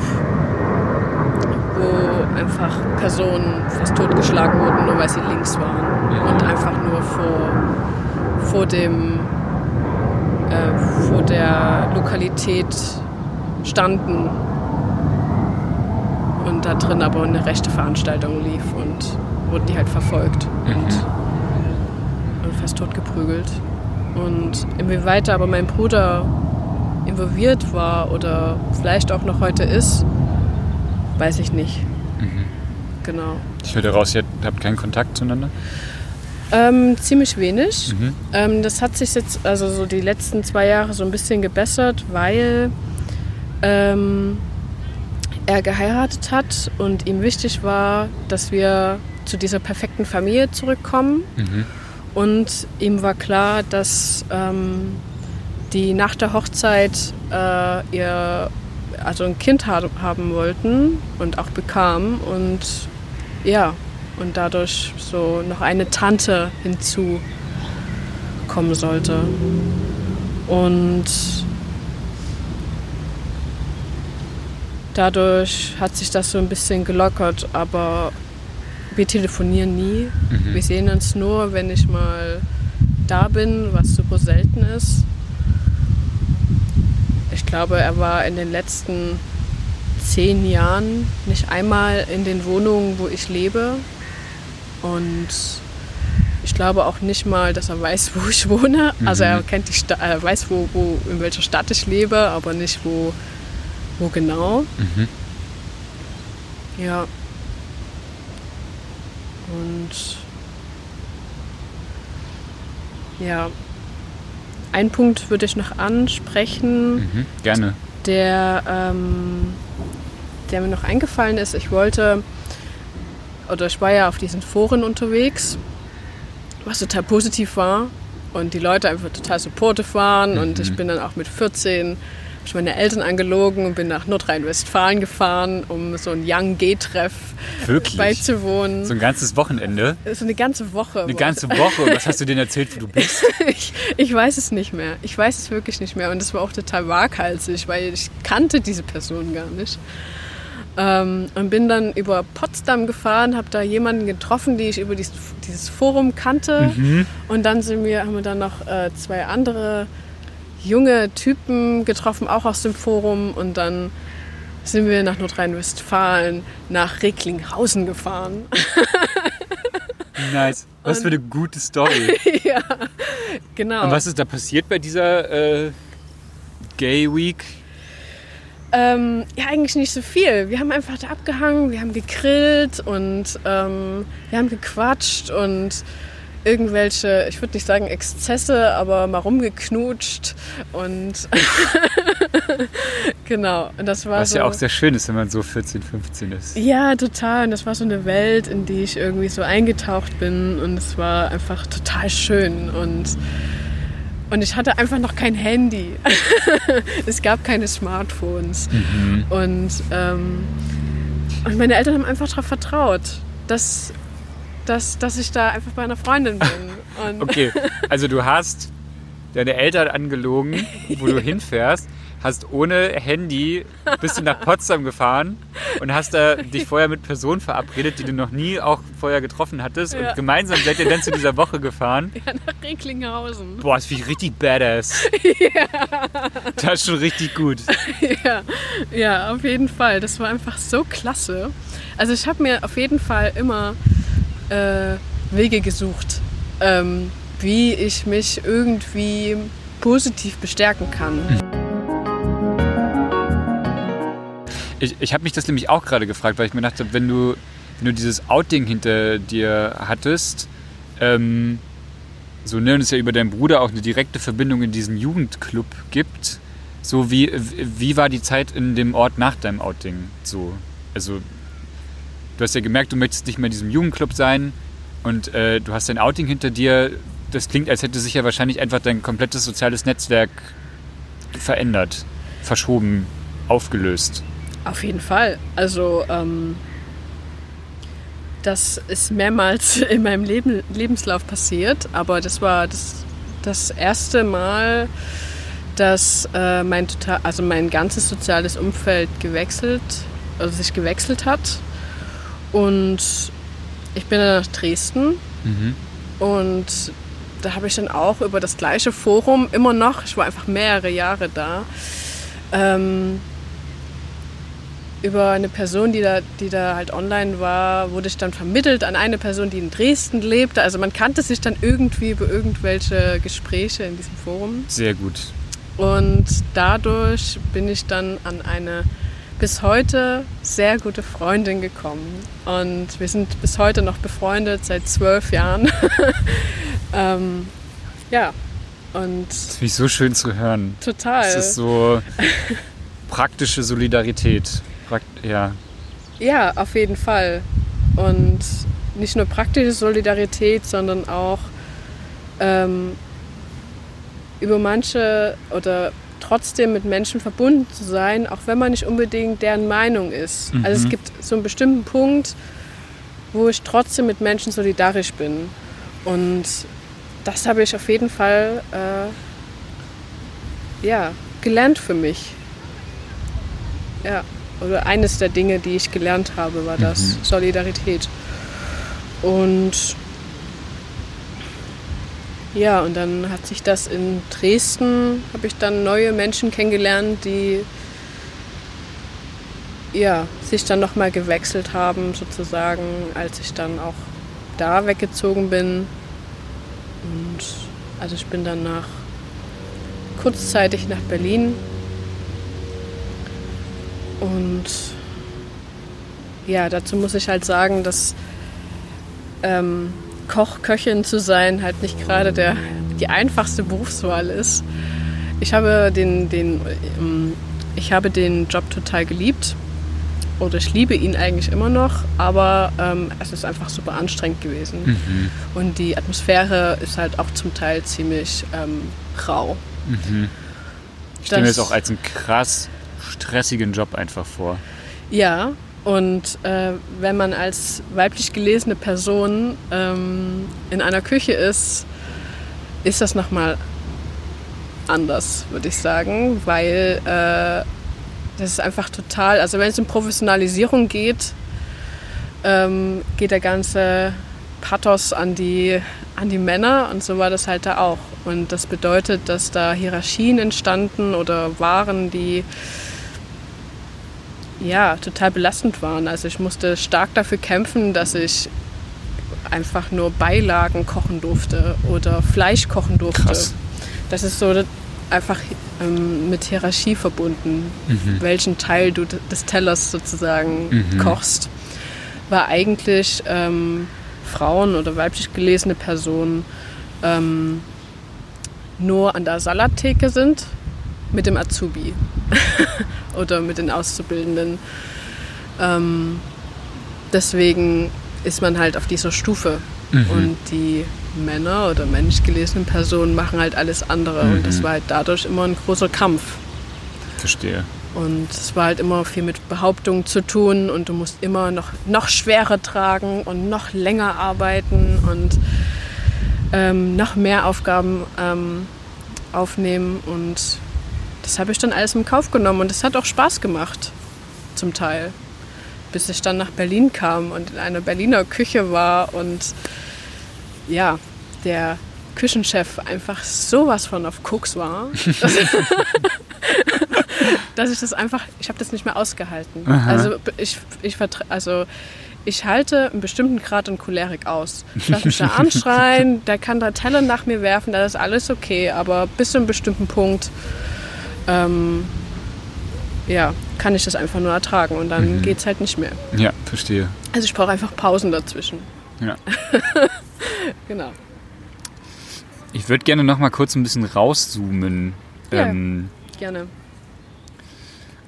A: einfach Personen fast totgeschlagen wurden, nur weil sie links waren und einfach nur vor, vor dem äh, vor der Lokalität standen und da drin aber eine rechte Veranstaltung lief und wurden die halt verfolgt mhm. und, und fast tot geprügelt. Und inwieweit aber mein Bruder involviert war oder vielleicht auch noch heute ist, weiß ich nicht. Genau.
B: Ich höre raus, ihr habt keinen Kontakt zueinander?
A: Ähm, ziemlich wenig. Mhm. Ähm, das hat sich jetzt, also so die letzten zwei Jahre so ein bisschen gebessert, weil ähm, er geheiratet hat und ihm wichtig war, dass wir zu dieser perfekten Familie zurückkommen. Mhm. Und ihm war klar, dass ähm, die nach der Hochzeit äh, ihr also ein Kind haben wollten und auch bekamen und ja und dadurch so noch eine Tante hinzukommen sollte und dadurch hat sich das so ein bisschen gelockert, aber wir telefonieren nie. Mhm. Wir sehen uns nur, wenn ich mal da bin, was super selten ist. Ich glaube, er war in den letzten zehn Jahren nicht einmal in den Wohnungen, wo ich lebe. Und ich glaube auch nicht mal, dass er weiß, wo ich wohne. Mhm. Also er kennt die Stadt, er weiß, wo, wo, in welcher Stadt ich lebe, aber nicht wo, wo genau. Mhm. Ja. Und ja, einen Punkt würde ich noch ansprechen.
B: Mhm, gerne.
A: Der, ähm, der mir noch eingefallen ist. Ich wollte, oder ich war ja auf diesen Foren unterwegs, was total positiv war und die Leute einfach total supportive waren. Mhm. Und ich bin dann auch mit 14 habe ich meine Eltern angelogen und bin nach Nordrhein-Westfalen gefahren, um so ein Young G-Treff beizuwohnen.
B: So ein ganzes Wochenende?
A: So eine ganze Woche.
B: Eine ganze Woche? Und was hast du denen erzählt, wo du bist? [LAUGHS]
A: ich, ich weiß es nicht mehr. Ich weiß es wirklich nicht mehr. Und das war auch total waghalsig, weil ich kannte diese Person gar nicht. Ähm, und bin dann über Potsdam gefahren, habe da jemanden getroffen, die ich über dieses, dieses Forum kannte.
B: Mhm.
A: Und dann sind wir, haben wir dann noch äh, zwei andere junge Typen getroffen, auch aus dem Forum. Und dann sind wir nach Nordrhein-Westfalen, nach Recklinghausen gefahren.
B: Nice. Was für eine gute Story. [LAUGHS]
A: ja, genau.
B: Und was ist da passiert bei dieser äh, Gay Week?
A: Ähm, ja, eigentlich nicht so viel. Wir haben einfach da abgehangen, wir haben gegrillt und ähm, wir haben gequatscht und irgendwelche, ich würde nicht sagen Exzesse, aber mal rumgeknutscht und [LAUGHS] genau. Und das war
B: Was
A: so,
B: ja auch sehr schön ist, wenn man so 14, 15 ist.
A: Ja, total. Und das war so eine Welt, in die ich irgendwie so eingetaucht bin und es war einfach total schön und und ich hatte einfach noch kein Handy. [LAUGHS] es gab keine Smartphones.
B: Mhm.
A: Und, ähm, und meine Eltern haben einfach darauf vertraut, dass, dass, dass ich da einfach bei einer Freundin bin. [LAUGHS]
B: Okay, also du hast deine Eltern angelogen, wo du [LAUGHS] hinfährst, hast ohne Handy, bist du nach Potsdam gefahren und hast da dich vorher mit Personen verabredet, die du noch nie auch vorher getroffen hattest
A: Ja.
B: und gemeinsam seid ihr dann zu dieser Woche gefahren.
A: ja, nach Recklinghausen.
B: Boah, das finde ich richtig badass. [LAUGHS] Das ist schon richtig gut.
A: Ja, ja, auf jeden Fall. Das war einfach so klasse. Also ich habe mir auf jeden Fall immer äh, Wege gesucht, ähm, wie ich mich irgendwie positiv bestärken kann.
B: Ich, ich habe mich das nämlich auch gerade gefragt, weil ich mir dachte, wenn du, wenn du dieses Outing hinter dir hattest, ähm, so ne, und es ja über deinen Bruder auch eine direkte Verbindung in diesen Jugendclub gibt, so wie, wie war die Zeit in dem Ort nach deinem Outing so? Also, du hast ja gemerkt, du möchtest nicht mehr in diesem Jugendclub sein und äh, du hast dein Outing hinter dir. Das klingt, als hätte sich ja wahrscheinlich einfach dein komplettes soziales Netzwerk verändert, verschoben, aufgelöst.
A: Auf jeden Fall. Also ähm, das ist mehrmals [LAUGHS] in meinem Leben, Lebenslauf passiert, aber das war das, das erste Mal, dass äh, mein, total, also mein ganzes soziales Umfeld gewechselt, also sich gewechselt hat. Und ich bin dann nach Dresden
B: Mhm.
A: und da habe ich dann auch über das gleiche Forum immer noch, ich war einfach mehrere Jahre da, ähm, über eine Person, die da, die da halt online war, wurde ich dann vermittelt an eine Person, die in Dresden lebte. Also man kannte sich dann irgendwie über irgendwelche Gespräche in diesem Forum.
B: Sehr gut.
A: Und dadurch bin ich dann an eine bis heute sehr gute Freundin gekommen. Und wir sind bis heute noch befreundet, seit zwölf Jahren. [LAUGHS] ähm, ja, und
B: Das finde ich so schön zu hören.
A: total.
B: Das ist so [LAUGHS] praktische Solidarität. Prakt ja.
A: Ja, auf jeden Fall. Und nicht nur praktische Solidarität, sondern auch ähm, über manche oder trotzdem mit Menschen verbunden zu sein, auch wenn man nicht unbedingt deren Meinung ist. Also es
B: Mhm.
A: gibt so einen bestimmten Punkt, wo ich trotzdem mit Menschen solidarisch bin. Und das habe ich auf jeden Fall äh, ja, gelernt für mich. Ja, oder eines der Dinge, die ich gelernt habe, war das
B: Mhm.
A: Solidarität. Und ja, und dann hat sich das in Dresden, habe ich dann neue Menschen kennengelernt, die ja, sich dann nochmal gewechselt haben, sozusagen, als ich dann auch da weggezogen bin. Und also ich bin dann nach kurzzeitig nach Berlin und ja, dazu muss ich halt sagen, dass ähm, Koch, Köchin zu sein halt nicht gerade der, die einfachste Berufswahl ist. Ich habe den, den, ähm, ich habe den Job total geliebt oder ich liebe ihn eigentlich immer noch, aber ähm, es ist einfach super anstrengend gewesen.
B: Mhm.
A: Und die Atmosphäre ist halt auch zum Teil ziemlich ähm, rau.
B: Mhm. Ich stelle mir
A: Das-
B: das auch als einen krass stressigen Job einfach vor.
A: Ja, und äh, wenn man als weiblich gelesene Person ähm, in einer Küche ist, ist das nochmal anders, würde ich sagen, weil äh, das ist einfach total, also wenn es um Professionalisierung geht, ähm, geht der ganze Pathos an die, an die Männer und so war das halt da auch. Und das bedeutet, dass da Hierarchien entstanden oder waren, die ja total belastend waren. Also ich musste stark dafür kämpfen, dass ich einfach nur Beilagen kochen durfte oder Fleisch kochen durfte. Krass. Das ist so einfach ähm, mit Hierarchie verbunden, mhm. welchen Teil du des Tellers sozusagen mhm. kochst. War eigentlich ähm, Frauen oder weiblich gelesene Personen ähm, nur an der Salattheke sind mit dem Azubi [LAUGHS] oder mit den Auszubildenden. Ähm, deswegen ist man halt auf dieser Stufe. Mhm. Und die Männer oder männlich gelesenen Personen machen halt alles andere. Mhm. Und das war halt dadurch immer ein großer Kampf.
B: Verstehe.
A: Und es war halt immer viel mit Behauptungen zu tun und du musst immer noch, noch schwerer tragen und noch länger arbeiten und ähm, noch mehr Aufgaben ähm, aufnehmen. Und das habe ich dann alles im Kauf genommen und es hat auch Spaß gemacht, zum Teil bis ich dann nach Berlin kam und in einer Berliner Küche war und ja, der Küchenchef einfach sowas von auf Koks war, [LAUGHS] dass ich das einfach, ich habe das nicht mehr ausgehalten. Aha. Also ich, ich also ich halte einen bestimmten Grad an Cholerik aus. Ich lasse mich da [LAUGHS] anschreien, der kann da Teller nach mir werfen, da ist alles okay, aber bis zu einem bestimmten Punkt ähm, ja, kann ich das einfach nur ertragen und dann mhm. geht es halt nicht mehr.
B: Ja, verstehe.
A: Also ich brauche einfach Pausen dazwischen.
B: Ja. [LAUGHS]
A: genau.
B: Ich würde gerne noch mal kurz ein bisschen rauszoomen.
A: Ja, ähm, gerne.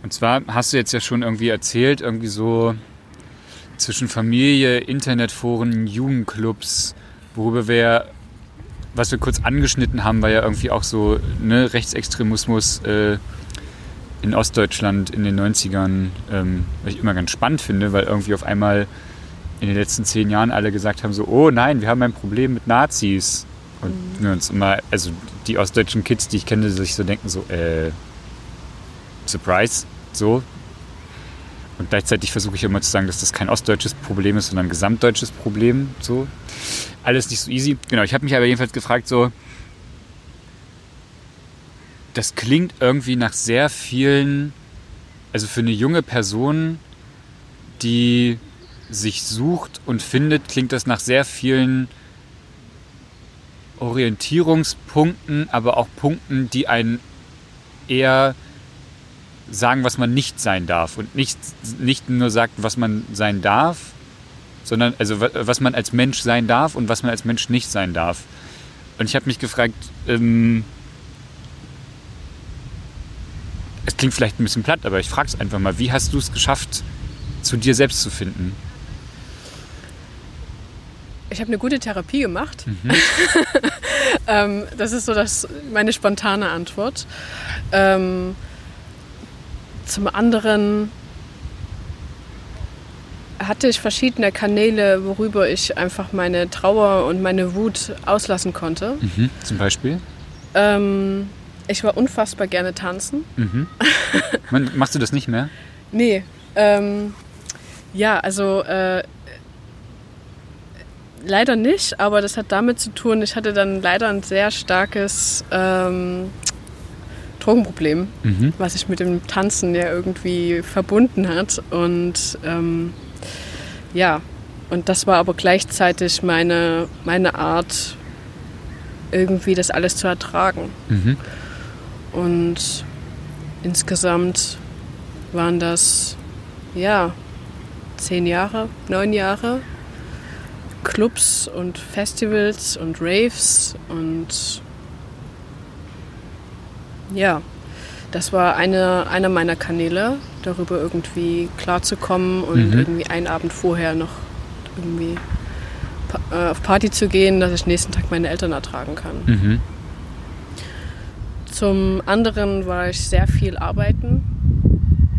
B: Und zwar hast du jetzt ja schon irgendwie erzählt, irgendwie so zwischen Familie, Internetforen, Jugendclubs, worüber wir, was wir kurz angeschnitten haben, war ja irgendwie auch so ne, Rechtsextremismus, äh, in Ostdeutschland in den 90ern, ähm, was ich immer ganz spannend finde, weil irgendwie auf einmal in den letzten zehn Jahren alle gesagt haben, so, oh nein, wir haben ein Problem mit Nazis. Und mhm. wir uns immer, also die ostdeutschen Kids, die ich kenne, sich so denken, so, äh, Surprise, so. Und gleichzeitig versuche ich immer zu sagen, dass das kein ostdeutsches Problem ist, sondern ein gesamtdeutsches Problem, so. Alles nicht so easy. Genau, ich habe mich aber jedenfalls gefragt, so, das klingt irgendwie nach sehr vielen, also für eine junge Person, die sich sucht und findet, klingt das nach sehr vielen Orientierungspunkten, aber auch Punkten, die einen eher sagen, was man nicht sein darf und nicht, nicht nur sagt, was man sein darf, sondern also was man als Mensch sein darf und was man als Mensch nicht sein darf. Und ich habe mich gefragt, ähm, es klingt vielleicht ein bisschen platt, aber ich frage es einfach mal, wie hast du es geschafft, zu dir selbst zu finden?
A: Ich habe eine gute Therapie gemacht. Mhm. [LAUGHS] ähm, das ist so das, meine spontane Antwort. Ähm, zum anderen hatte ich verschiedene Kanäle, worüber ich einfach meine Trauer und meine Wut auslassen konnte.
B: Mhm. Zum Beispiel?
A: Ähm, ich war unfassbar gerne tanzen.
B: Mhm. [LAUGHS] Machst du das nicht mehr?
A: Nee. Ähm, ja, also äh, leider nicht, aber das hat damit zu tun, ich hatte dann leider ein sehr starkes ähm, Drogenproblem, mhm. was sich mit dem Tanzen ja irgendwie verbunden hat. Und ähm, ja, und das war aber gleichzeitig meine, meine Art, irgendwie das alles zu ertragen. Mhm. Und insgesamt waren das, ja, zehn Jahre, neun Jahre. Clubs und Festivals und Raves und ja, das war eine, einer meiner Kanäle, darüber irgendwie klarzukommen und mhm. irgendwie einen Abend vorher noch irgendwie äh, auf Party zu gehen, dass ich nächsten Tag meine Eltern ertragen kann. Mhm. Zum anderen war ich sehr viel arbeiten.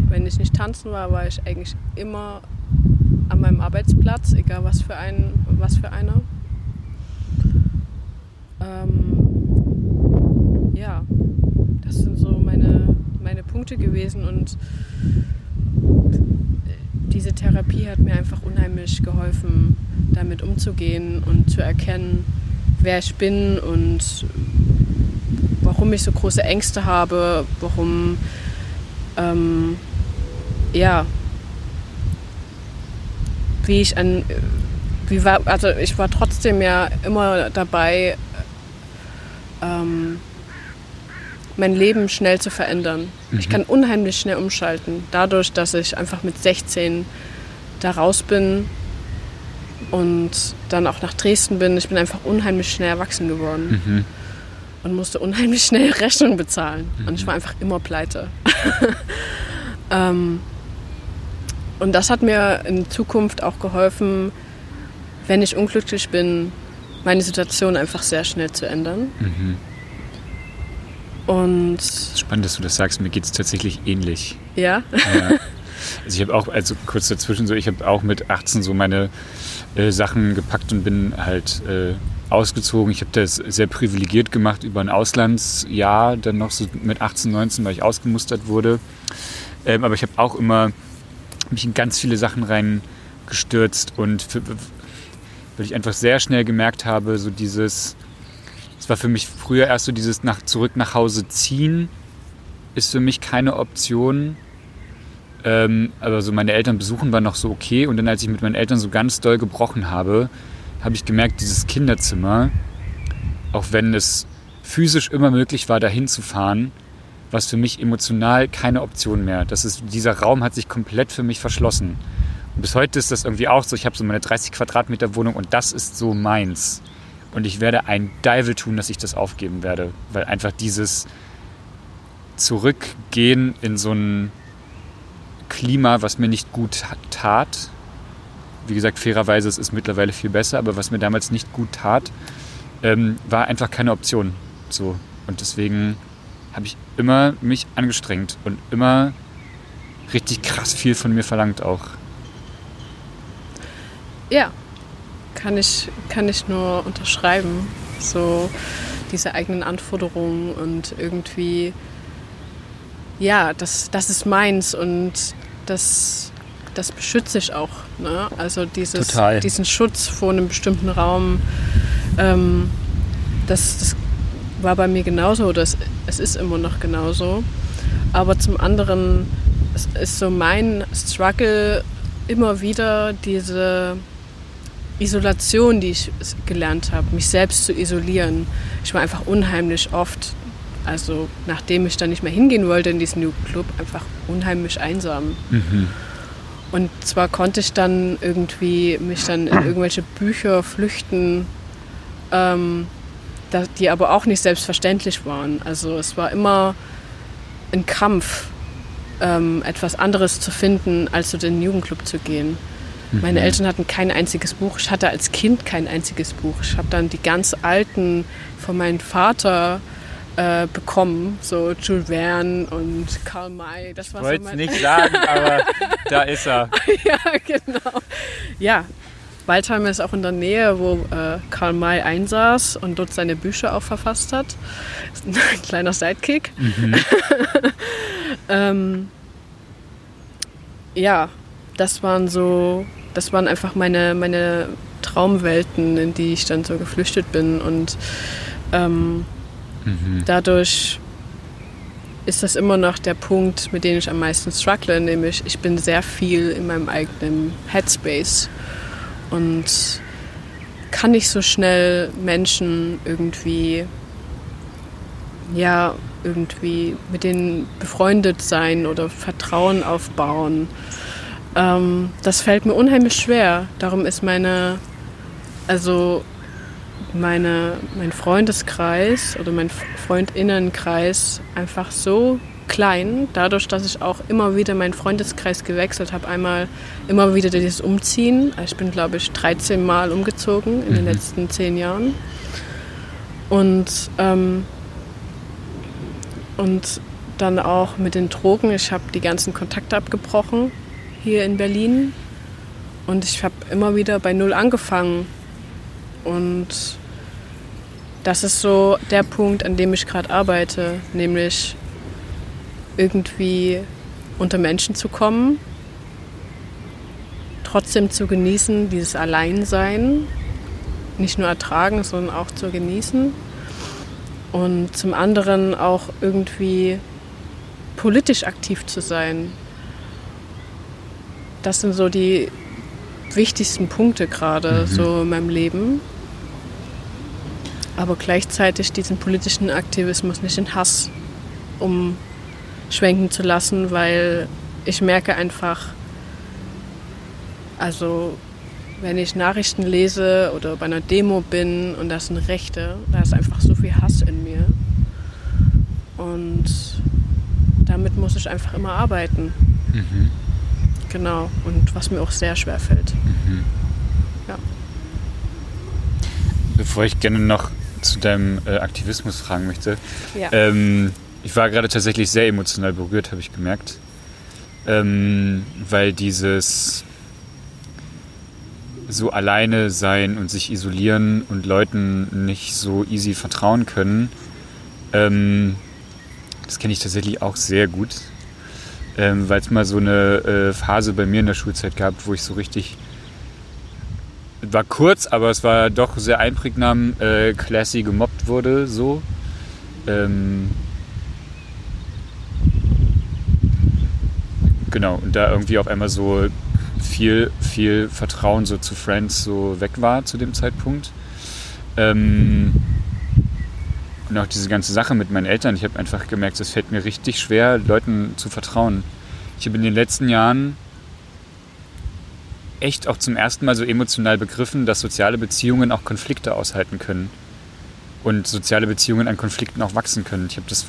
A: Wenn ich nicht tanzen war, war ich eigentlich immer an meinem Arbeitsplatz, egal was für, ein, was für einer. Ähm, ja, das sind so meine, meine Punkte. gewesen und diese Therapie hat mir einfach unheimlich geholfen, damit umzugehen und zu erkennen, wer ich bin und warum ich so große Ängste habe, warum ähm, ja wie ich an wie war also ich war trotzdem ja immer dabei ähm, mein Leben schnell zu verändern. Mhm. Ich kann unheimlich schnell umschalten, dadurch, dass ich einfach mit 16 da raus bin und dann auch nach Dresden bin. Ich bin einfach unheimlich schnell erwachsen geworden mhm. und musste unheimlich schnell [LAUGHS] Rechnungen bezahlen. Mhm. Und ich war einfach immer pleite. [LAUGHS] ähm, und das hat mir in Zukunft auch geholfen, wenn ich unglücklich bin, meine Situation einfach sehr schnell zu ändern. Mhm. Und
B: Spannend, dass du das sagst. Mir geht es tatsächlich ähnlich.
A: Ja?
B: ja. Also ich habe auch, also kurz dazwischen so, ich habe auch mit 18 so meine äh, Sachen gepackt und bin halt äh, ausgezogen. Ich habe das sehr privilegiert gemacht über ein Auslandsjahr, dann noch so mit 18, 19, weil ich ausgemustert wurde. Ähm, aber ich habe auch immer mich in ganz viele Sachen reingestürzt und für, weil ich einfach sehr schnell gemerkt habe, so dieses, es war für mich früher erst so dieses nach, zurück nach Hause ziehen, ist für mich keine Option. Ähm, aber so meine Eltern besuchen war noch so okay. Und dann, als ich mit meinen Eltern so ganz doll gebrochen habe, habe ich gemerkt, dieses Kinderzimmer, auch wenn es physisch immer möglich war, dahin zu fahren, was für mich emotional keine Option mehr. Das ist, dieser Raum hat sich komplett für mich verschlossen. Und bis heute ist das irgendwie auch so. Ich habe so meine 30 Quadratmeter Wohnung und das ist so meins. Und ich werde ein Deivel tun, dass ich das aufgeben werde. Weil einfach dieses Zurückgehen in so ein Klima, was mir nicht gut tat. Wie gesagt, fairerweise, es ist mittlerweile viel besser, aber was mir damals nicht gut tat, ähm, war einfach keine Option. So. Und deswegen habe ich immer mich angestrengt und immer richtig krass viel von mir verlangt auch.
A: Ja, kann ich, kann ich nur unterschreiben. So diese eigenen Anforderungen und irgendwie, ja, das, das ist meins und das, das beschütze ich auch. Ne? Also dieses, diesen Schutz vor einem bestimmten Raum, ähm, das, das war bei mir genauso, das, es ist immer noch genauso. Aber zum anderen ist so mein Struggle immer wieder diese Isolation, die ich gelernt habe, mich selbst zu isolieren. Ich war einfach unheimlich oft, also nachdem ich dann nicht mehr hingehen wollte in diesen Jugendclub, einfach unheimlich einsam. Mhm. Und zwar konnte ich dann irgendwie mich dann in irgendwelche Bücher flüchten, ähm, die aber auch nicht selbstverständlich waren. Also es war immer ein Kampf, ähm, etwas anderes zu finden, als zu den Jugendclub zu gehen. Meine mhm. Eltern hatten kein einziges Buch. Ich hatte als Kind kein einziges Buch. Ich habe dann die ganz alten von meinem Vater äh, bekommen, so Jules Verne und Karl May.
B: Das war ich wollte so es nicht sagen, [LAUGHS] aber da ist er.
A: ja, genau. Ja, Waldheim ist auch in der Nähe, wo äh, Karl May einsaß und dort seine Bücher auch verfasst hat. Ein [LAUGHS] kleiner Sidekick. Mhm. [LAUGHS] ähm, ja, das waren so, das waren einfach meine, meine Traumwelten, in die ich dann so geflüchtet bin. Und ähm, mhm. dadurch ist das immer noch der Punkt, mit dem ich am meisten struggle, nämlich ich bin sehr viel in meinem eigenen Headspace und kann nicht so schnell Menschen irgendwie ja irgendwie mit denen befreundet sein oder Vertrauen aufbauen. Ähm, das fällt mir unheimlich schwer. Darum ist meine, also meine, mein Freundeskreis oder mein Freundinnenkreis einfach so klein, dadurch, dass ich auch immer wieder meinen Freundeskreis gewechselt habe. Einmal immer wieder dieses Umziehen. Ich bin, glaube ich, 13 Mal umgezogen in mhm. den letzten zehn Jahren. Und, ähm, und dann auch mit den Drogen. Ich habe die ganzen Kontakte abgebrochen hier in Berlin. Und ich habe immer wieder bei Null angefangen. Und das ist so der Punkt, an dem ich gerade arbeite, nämlich irgendwie unter Menschen zu kommen, trotzdem zu genießen, dieses Alleinsein, nicht nur ertragen, sondern auch zu genießen. Und zum anderen auch irgendwie politisch aktiv zu sein. Das sind so die wichtigsten Punkte gerade mhm. so in meinem Leben. Aber gleichzeitig diesen politischen Aktivismus nicht in Hass umschwenken zu lassen, weil ich merke einfach, also wenn ich Nachrichten lese oder bei einer Demo bin und das sind Rechte, da ist einfach so viel Hass in mir. Und damit muss ich einfach immer arbeiten. Mhm. Genau, und was mir auch sehr schwer fällt. Mhm. Ja.
B: Bevor ich gerne noch zu deinem äh, Aktivismus fragen möchte, ja. ähm, ich war gerade tatsächlich sehr emotional berührt, habe ich gemerkt. Ähm, weil dieses so alleine sein und sich isolieren und Leuten nicht so easy vertrauen können, ähm, das kenne ich tatsächlich auch sehr gut. Ähm, Weil es mal so eine äh, Phase bei mir in der Schulzeit gab, wo ich so richtig war kurz, aber es war doch sehr einprägsam, äh, classy gemobbt wurde, so. Ähm, genau, und da irgendwie auf einmal so viel, viel Vertrauen so zu Friends so weg war zu dem Zeitpunkt. Ähm, und auch diese ganze Sache mit meinen Eltern, ich habe einfach gemerkt, es fällt mir richtig schwer, Leuten zu vertrauen. Ich habe in den letzten Jahren echt auch zum ersten Mal so emotional begriffen, dass soziale Beziehungen auch Konflikte aushalten können. Und soziale Beziehungen an Konflikten auch wachsen können. Ich habe das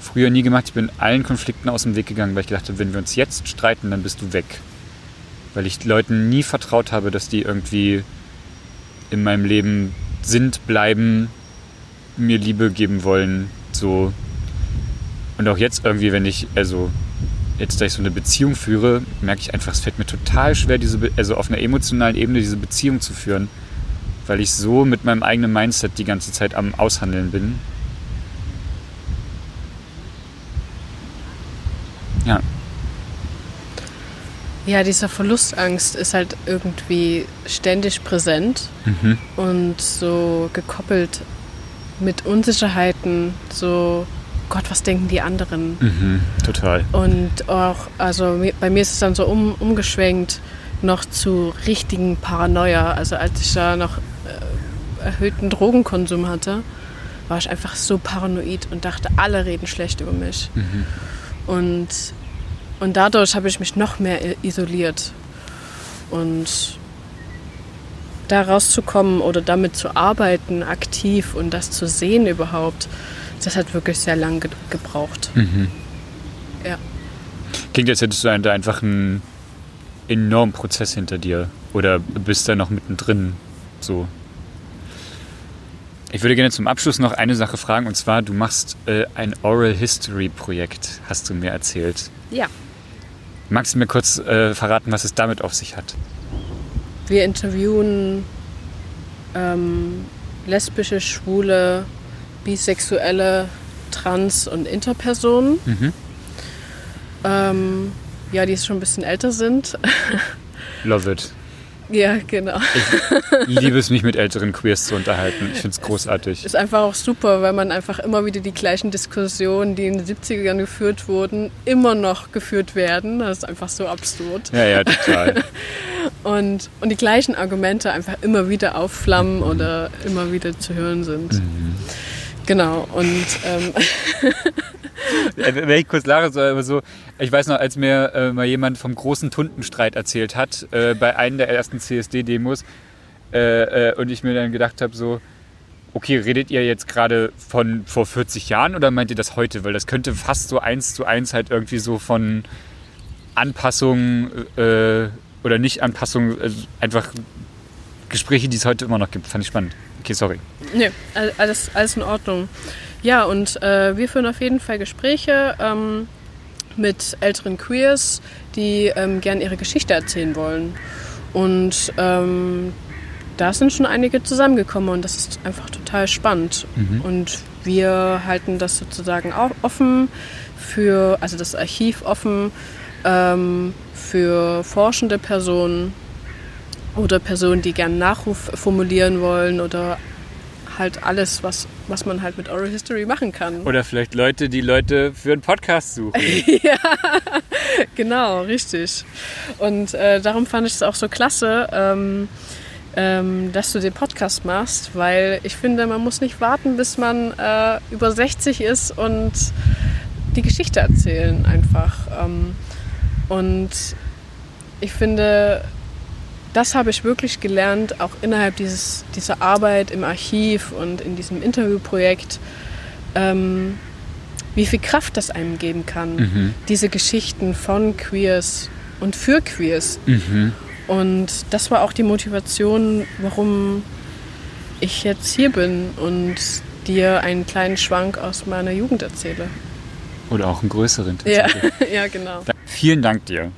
B: früher nie gemacht. Ich bin allen Konflikten aus dem Weg gegangen, weil ich gedacht habe, wenn wir uns jetzt streiten, dann bist du weg weil ich Leuten nie vertraut habe, dass die irgendwie in meinem Leben sind, bleiben, mir Liebe geben wollen, so. Und auch jetzt irgendwie, wenn ich, also jetzt, da ich so eine Beziehung führe, merke ich einfach, es fällt mir total schwer, diese, also auf einer emotionalen Ebene diese Beziehung zu führen, weil ich so mit meinem eigenen Mindset die ganze Zeit am Aushandeln bin. Ja.
A: Ja, dieser Verlustangst ist halt irgendwie ständig präsent mhm. und so gekoppelt mit Unsicherheiten, so Gott, was denken die anderen?
B: Mhm, total.
A: Und auch, also bei mir ist es dann so um, umgeschwenkt noch zu richtigen Paranoia. Also als ich da noch äh, erhöhten Drogenkonsum hatte, war ich einfach so paranoid und dachte, alle reden schlecht über mich. Mhm. Und und dadurch habe ich mich noch mehr isoliert. Und da rauszukommen oder damit zu arbeiten, aktiv und das zu sehen überhaupt, das hat wirklich sehr lange ge gebraucht. Mhm. Ja.
B: Klingt, als hättest du da einfach einen enormen Prozess hinter dir oder bist da noch mittendrin so. Ich würde gerne zum Abschluss noch eine Sache fragen und zwar, du machst äh, ein Oral History Projekt, hast du mir erzählt.
A: Ja.
B: Magst du mir kurz äh, verraten, was es damit auf sich hat?
A: Wir interviewen ähm, lesbische, schwule, bisexuelle, trans- und interpersonen. Mhm. Ähm, ja, die schon ein bisschen älter sind.
B: Love it.
A: Ja, genau.
B: Ich liebe es, mich mit älteren Queers zu unterhalten. Ich finde es großartig.
A: Ist einfach auch super, weil man einfach immer wieder die gleichen Diskussionen, die in den 70ern geführt wurden, immer noch geführt werden. Das ist einfach so absurd.
B: Ja, ja, total. [LAUGHS]
A: und, und die gleichen Argumente einfach immer wieder aufflammen oder immer wieder zu hören sind. Mhm. Genau, und ähm, [LAUGHS]
B: Äh, wenn ich kurz lache, so, aber so, ich weiß noch, als mir äh, mal jemand vom großen Tuntenstreit erzählt hat, äh, bei einer der ersten CSD-Demos, äh, äh, und ich mir dann gedacht habe, so, okay, redet ihr jetzt gerade von vor 40 Jahren oder meint ihr das heute? Weil das könnte fast so eins zu eins halt irgendwie so von Anpassung äh, oder Nicht-Anpassung, einfach Gespräche, die es heute immer noch gibt. Fand ich spannend. Okay, sorry.
A: Nee, alles, alles in Ordnung. Ja, und äh, wir führen auf jeden Fall Gespräche ähm, mit älteren Queers, die ähm, gern ihre Geschichte erzählen wollen. Und ähm, da sind schon einige zusammengekommen und das ist einfach total spannend. Mhm. Und wir halten das sozusagen auch offen für, also das Archiv offen ähm, für forschende Personen oder Personen, die gerne Nachruf formulieren wollen oder halt alles, was, was man halt mit Oral History machen kann.
B: Oder vielleicht Leute, die Leute für einen Podcast suchen. [LAUGHS]
A: ja, genau, richtig. Und äh, darum fand ich es auch so klasse, ähm, ähm, dass du den Podcast machst, weil ich finde, man muss nicht warten, bis man äh, über 60 ist und die Geschichte erzählen einfach. Ähm, und ich finde, das habe ich wirklich gelernt, auch innerhalb dieses, dieser Arbeit im Archiv und in diesem Interviewprojekt, ähm, wie viel Kraft das einem geben kann, mhm. diese Geschichten von Queers und für Queers. Mhm. Und das war auch die Motivation, warum ich jetzt hier bin und dir einen kleinen Schwank aus meiner Jugend erzähle.
B: Oder auch einen größeren.
A: Ja, [LAUGHS] ja, genau.
B: Vielen Dank dir.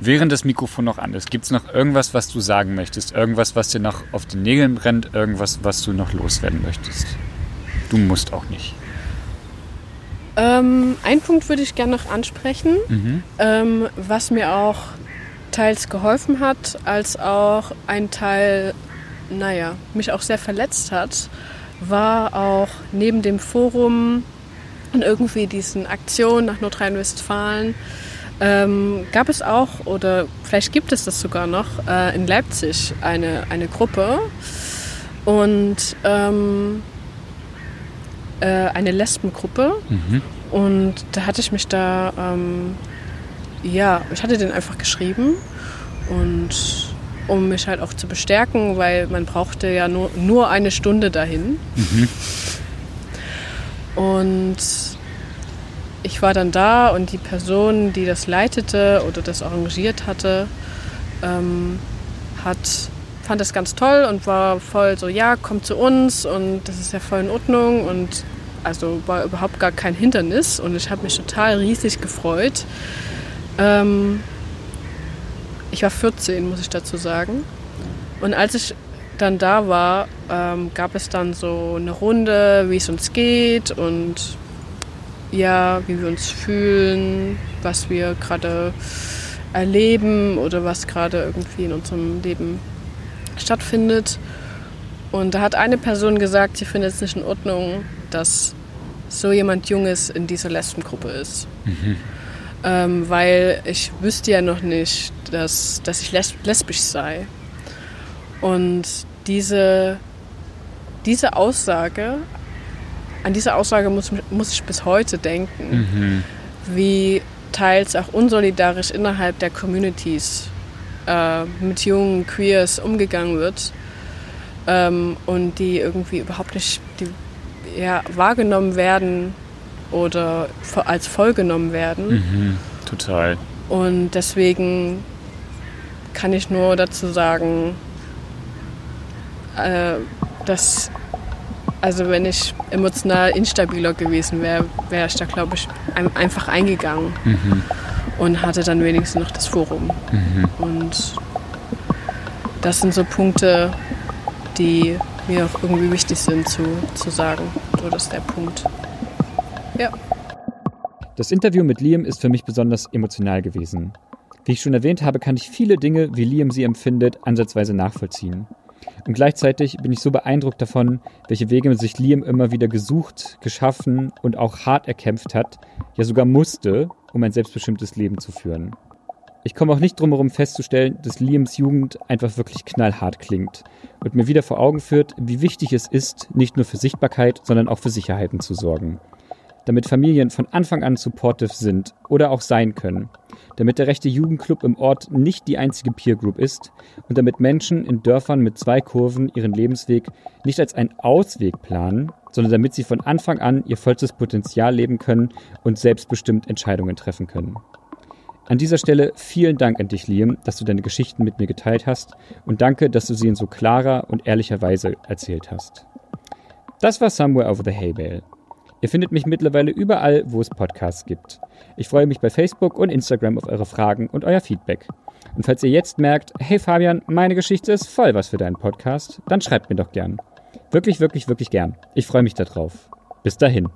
B: Während das Mikrofon noch an ist, gibt es noch irgendwas, was du sagen möchtest? Irgendwas, was dir noch auf den Nägeln brennt? Irgendwas, was du noch loswerden möchtest? Du musst auch nicht.
A: Ähm, einen Punkt würde ich gerne noch ansprechen, mhm. ähm, was mir auch teils geholfen hat, als auch ein Teil, naja, mich auch sehr verletzt hat, war auch neben dem Forum und irgendwie diesen Aktionen nach Nordrhein-Westfalen ähm, gab es auch, oder vielleicht gibt es das sogar noch, äh, in Leipzig eine, eine Gruppe und ähm, äh, eine Lesbengruppe. Mhm. Und da hatte ich mich da, ähm, ja, ich hatte den einfach geschrieben und um mich halt auch zu bestärken, weil man brauchte ja nur, nur eine Stunde dahin. Mhm. Und ich war dann da und die Person, die das leitete oder das arrangiert hatte, ähm, hat, fand das ganz toll und war voll so, ja, komm zu uns und das ist ja voll in Ordnung und also war überhaupt gar kein Hindernis und ich habe mich total riesig gefreut. Ähm, ich war 14, muss ich dazu sagen. Und als ich dann da war, ähm, gab es dann so eine Runde, wie es uns geht und ja, wie wir uns fühlen, was wir gerade erleben oder was gerade irgendwie in unserem Leben stattfindet. Und da hat eine Person gesagt, sie findet es nicht in Ordnung, dass so jemand Junges in dieser Lesbengruppe ist. Mhm. Ähm, weil ich wüsste ja noch nicht, dass, dass ich lesbisch sei. Und diese, diese Aussage an diese Aussage muss, muss ich bis heute denken, mhm. wie teils auch unsolidarisch innerhalb der Communities äh, mit jungen Queers umgegangen wird ähm, und die irgendwie überhaupt nicht die, ja, wahrgenommen werden oder als vollgenommen werden.
B: Mhm, total.
A: Und deswegen kann ich nur dazu sagen, äh, dass also wenn ich emotional instabiler gewesen wäre, wäre ich da, glaube ich, einfach eingegangen mhm. und hatte dann wenigstens noch das Forum. Mhm. Und das sind so Punkte, die mir auch irgendwie wichtig sind zu, zu sagen. So, das ist der Punkt. Ja.
B: Das Interview mit Liam ist für mich besonders emotional gewesen. Wie ich schon erwähnt habe, kann ich viele Dinge, wie Liam sie empfindet, ansatzweise nachvollziehen. Und gleichzeitig bin ich so beeindruckt davon, welche Wege sich Liam immer wieder gesucht, geschaffen und auch hart erkämpft hat, ja sogar musste, um ein selbstbestimmtes Leben zu führen. Ich komme auch nicht drum herum festzustellen, dass Liams Jugend einfach wirklich knallhart klingt und mir wieder vor Augen führt, wie wichtig es ist, nicht nur für Sichtbarkeit, sondern auch für Sicherheiten zu sorgen. Damit Familien von Anfang an supportive sind oder auch sein können damit der rechte Jugendclub im Ort nicht die einzige Peer Group ist und damit Menschen in Dörfern mit zwei Kurven ihren Lebensweg nicht als einen Ausweg planen, sondern damit sie von Anfang an ihr vollstes Potenzial leben können und selbstbestimmt Entscheidungen treffen können. An dieser Stelle vielen Dank an dich, Liam, dass du deine Geschichten mit mir geteilt hast und danke, dass du sie in so klarer und ehrlicher Weise erzählt hast. Das war Somewhere Over the Hay Bale. Ihr findet mich mittlerweile überall, wo es Podcasts gibt. Ich freue mich bei Facebook und Instagram auf eure Fragen und euer Feedback. Und falls ihr jetzt merkt, hey Fabian, meine Geschichte ist voll was für deinen Podcast, dann schreibt mir doch gern. Wirklich, wirklich, wirklich gern. Ich freue mich darauf. Bis dahin.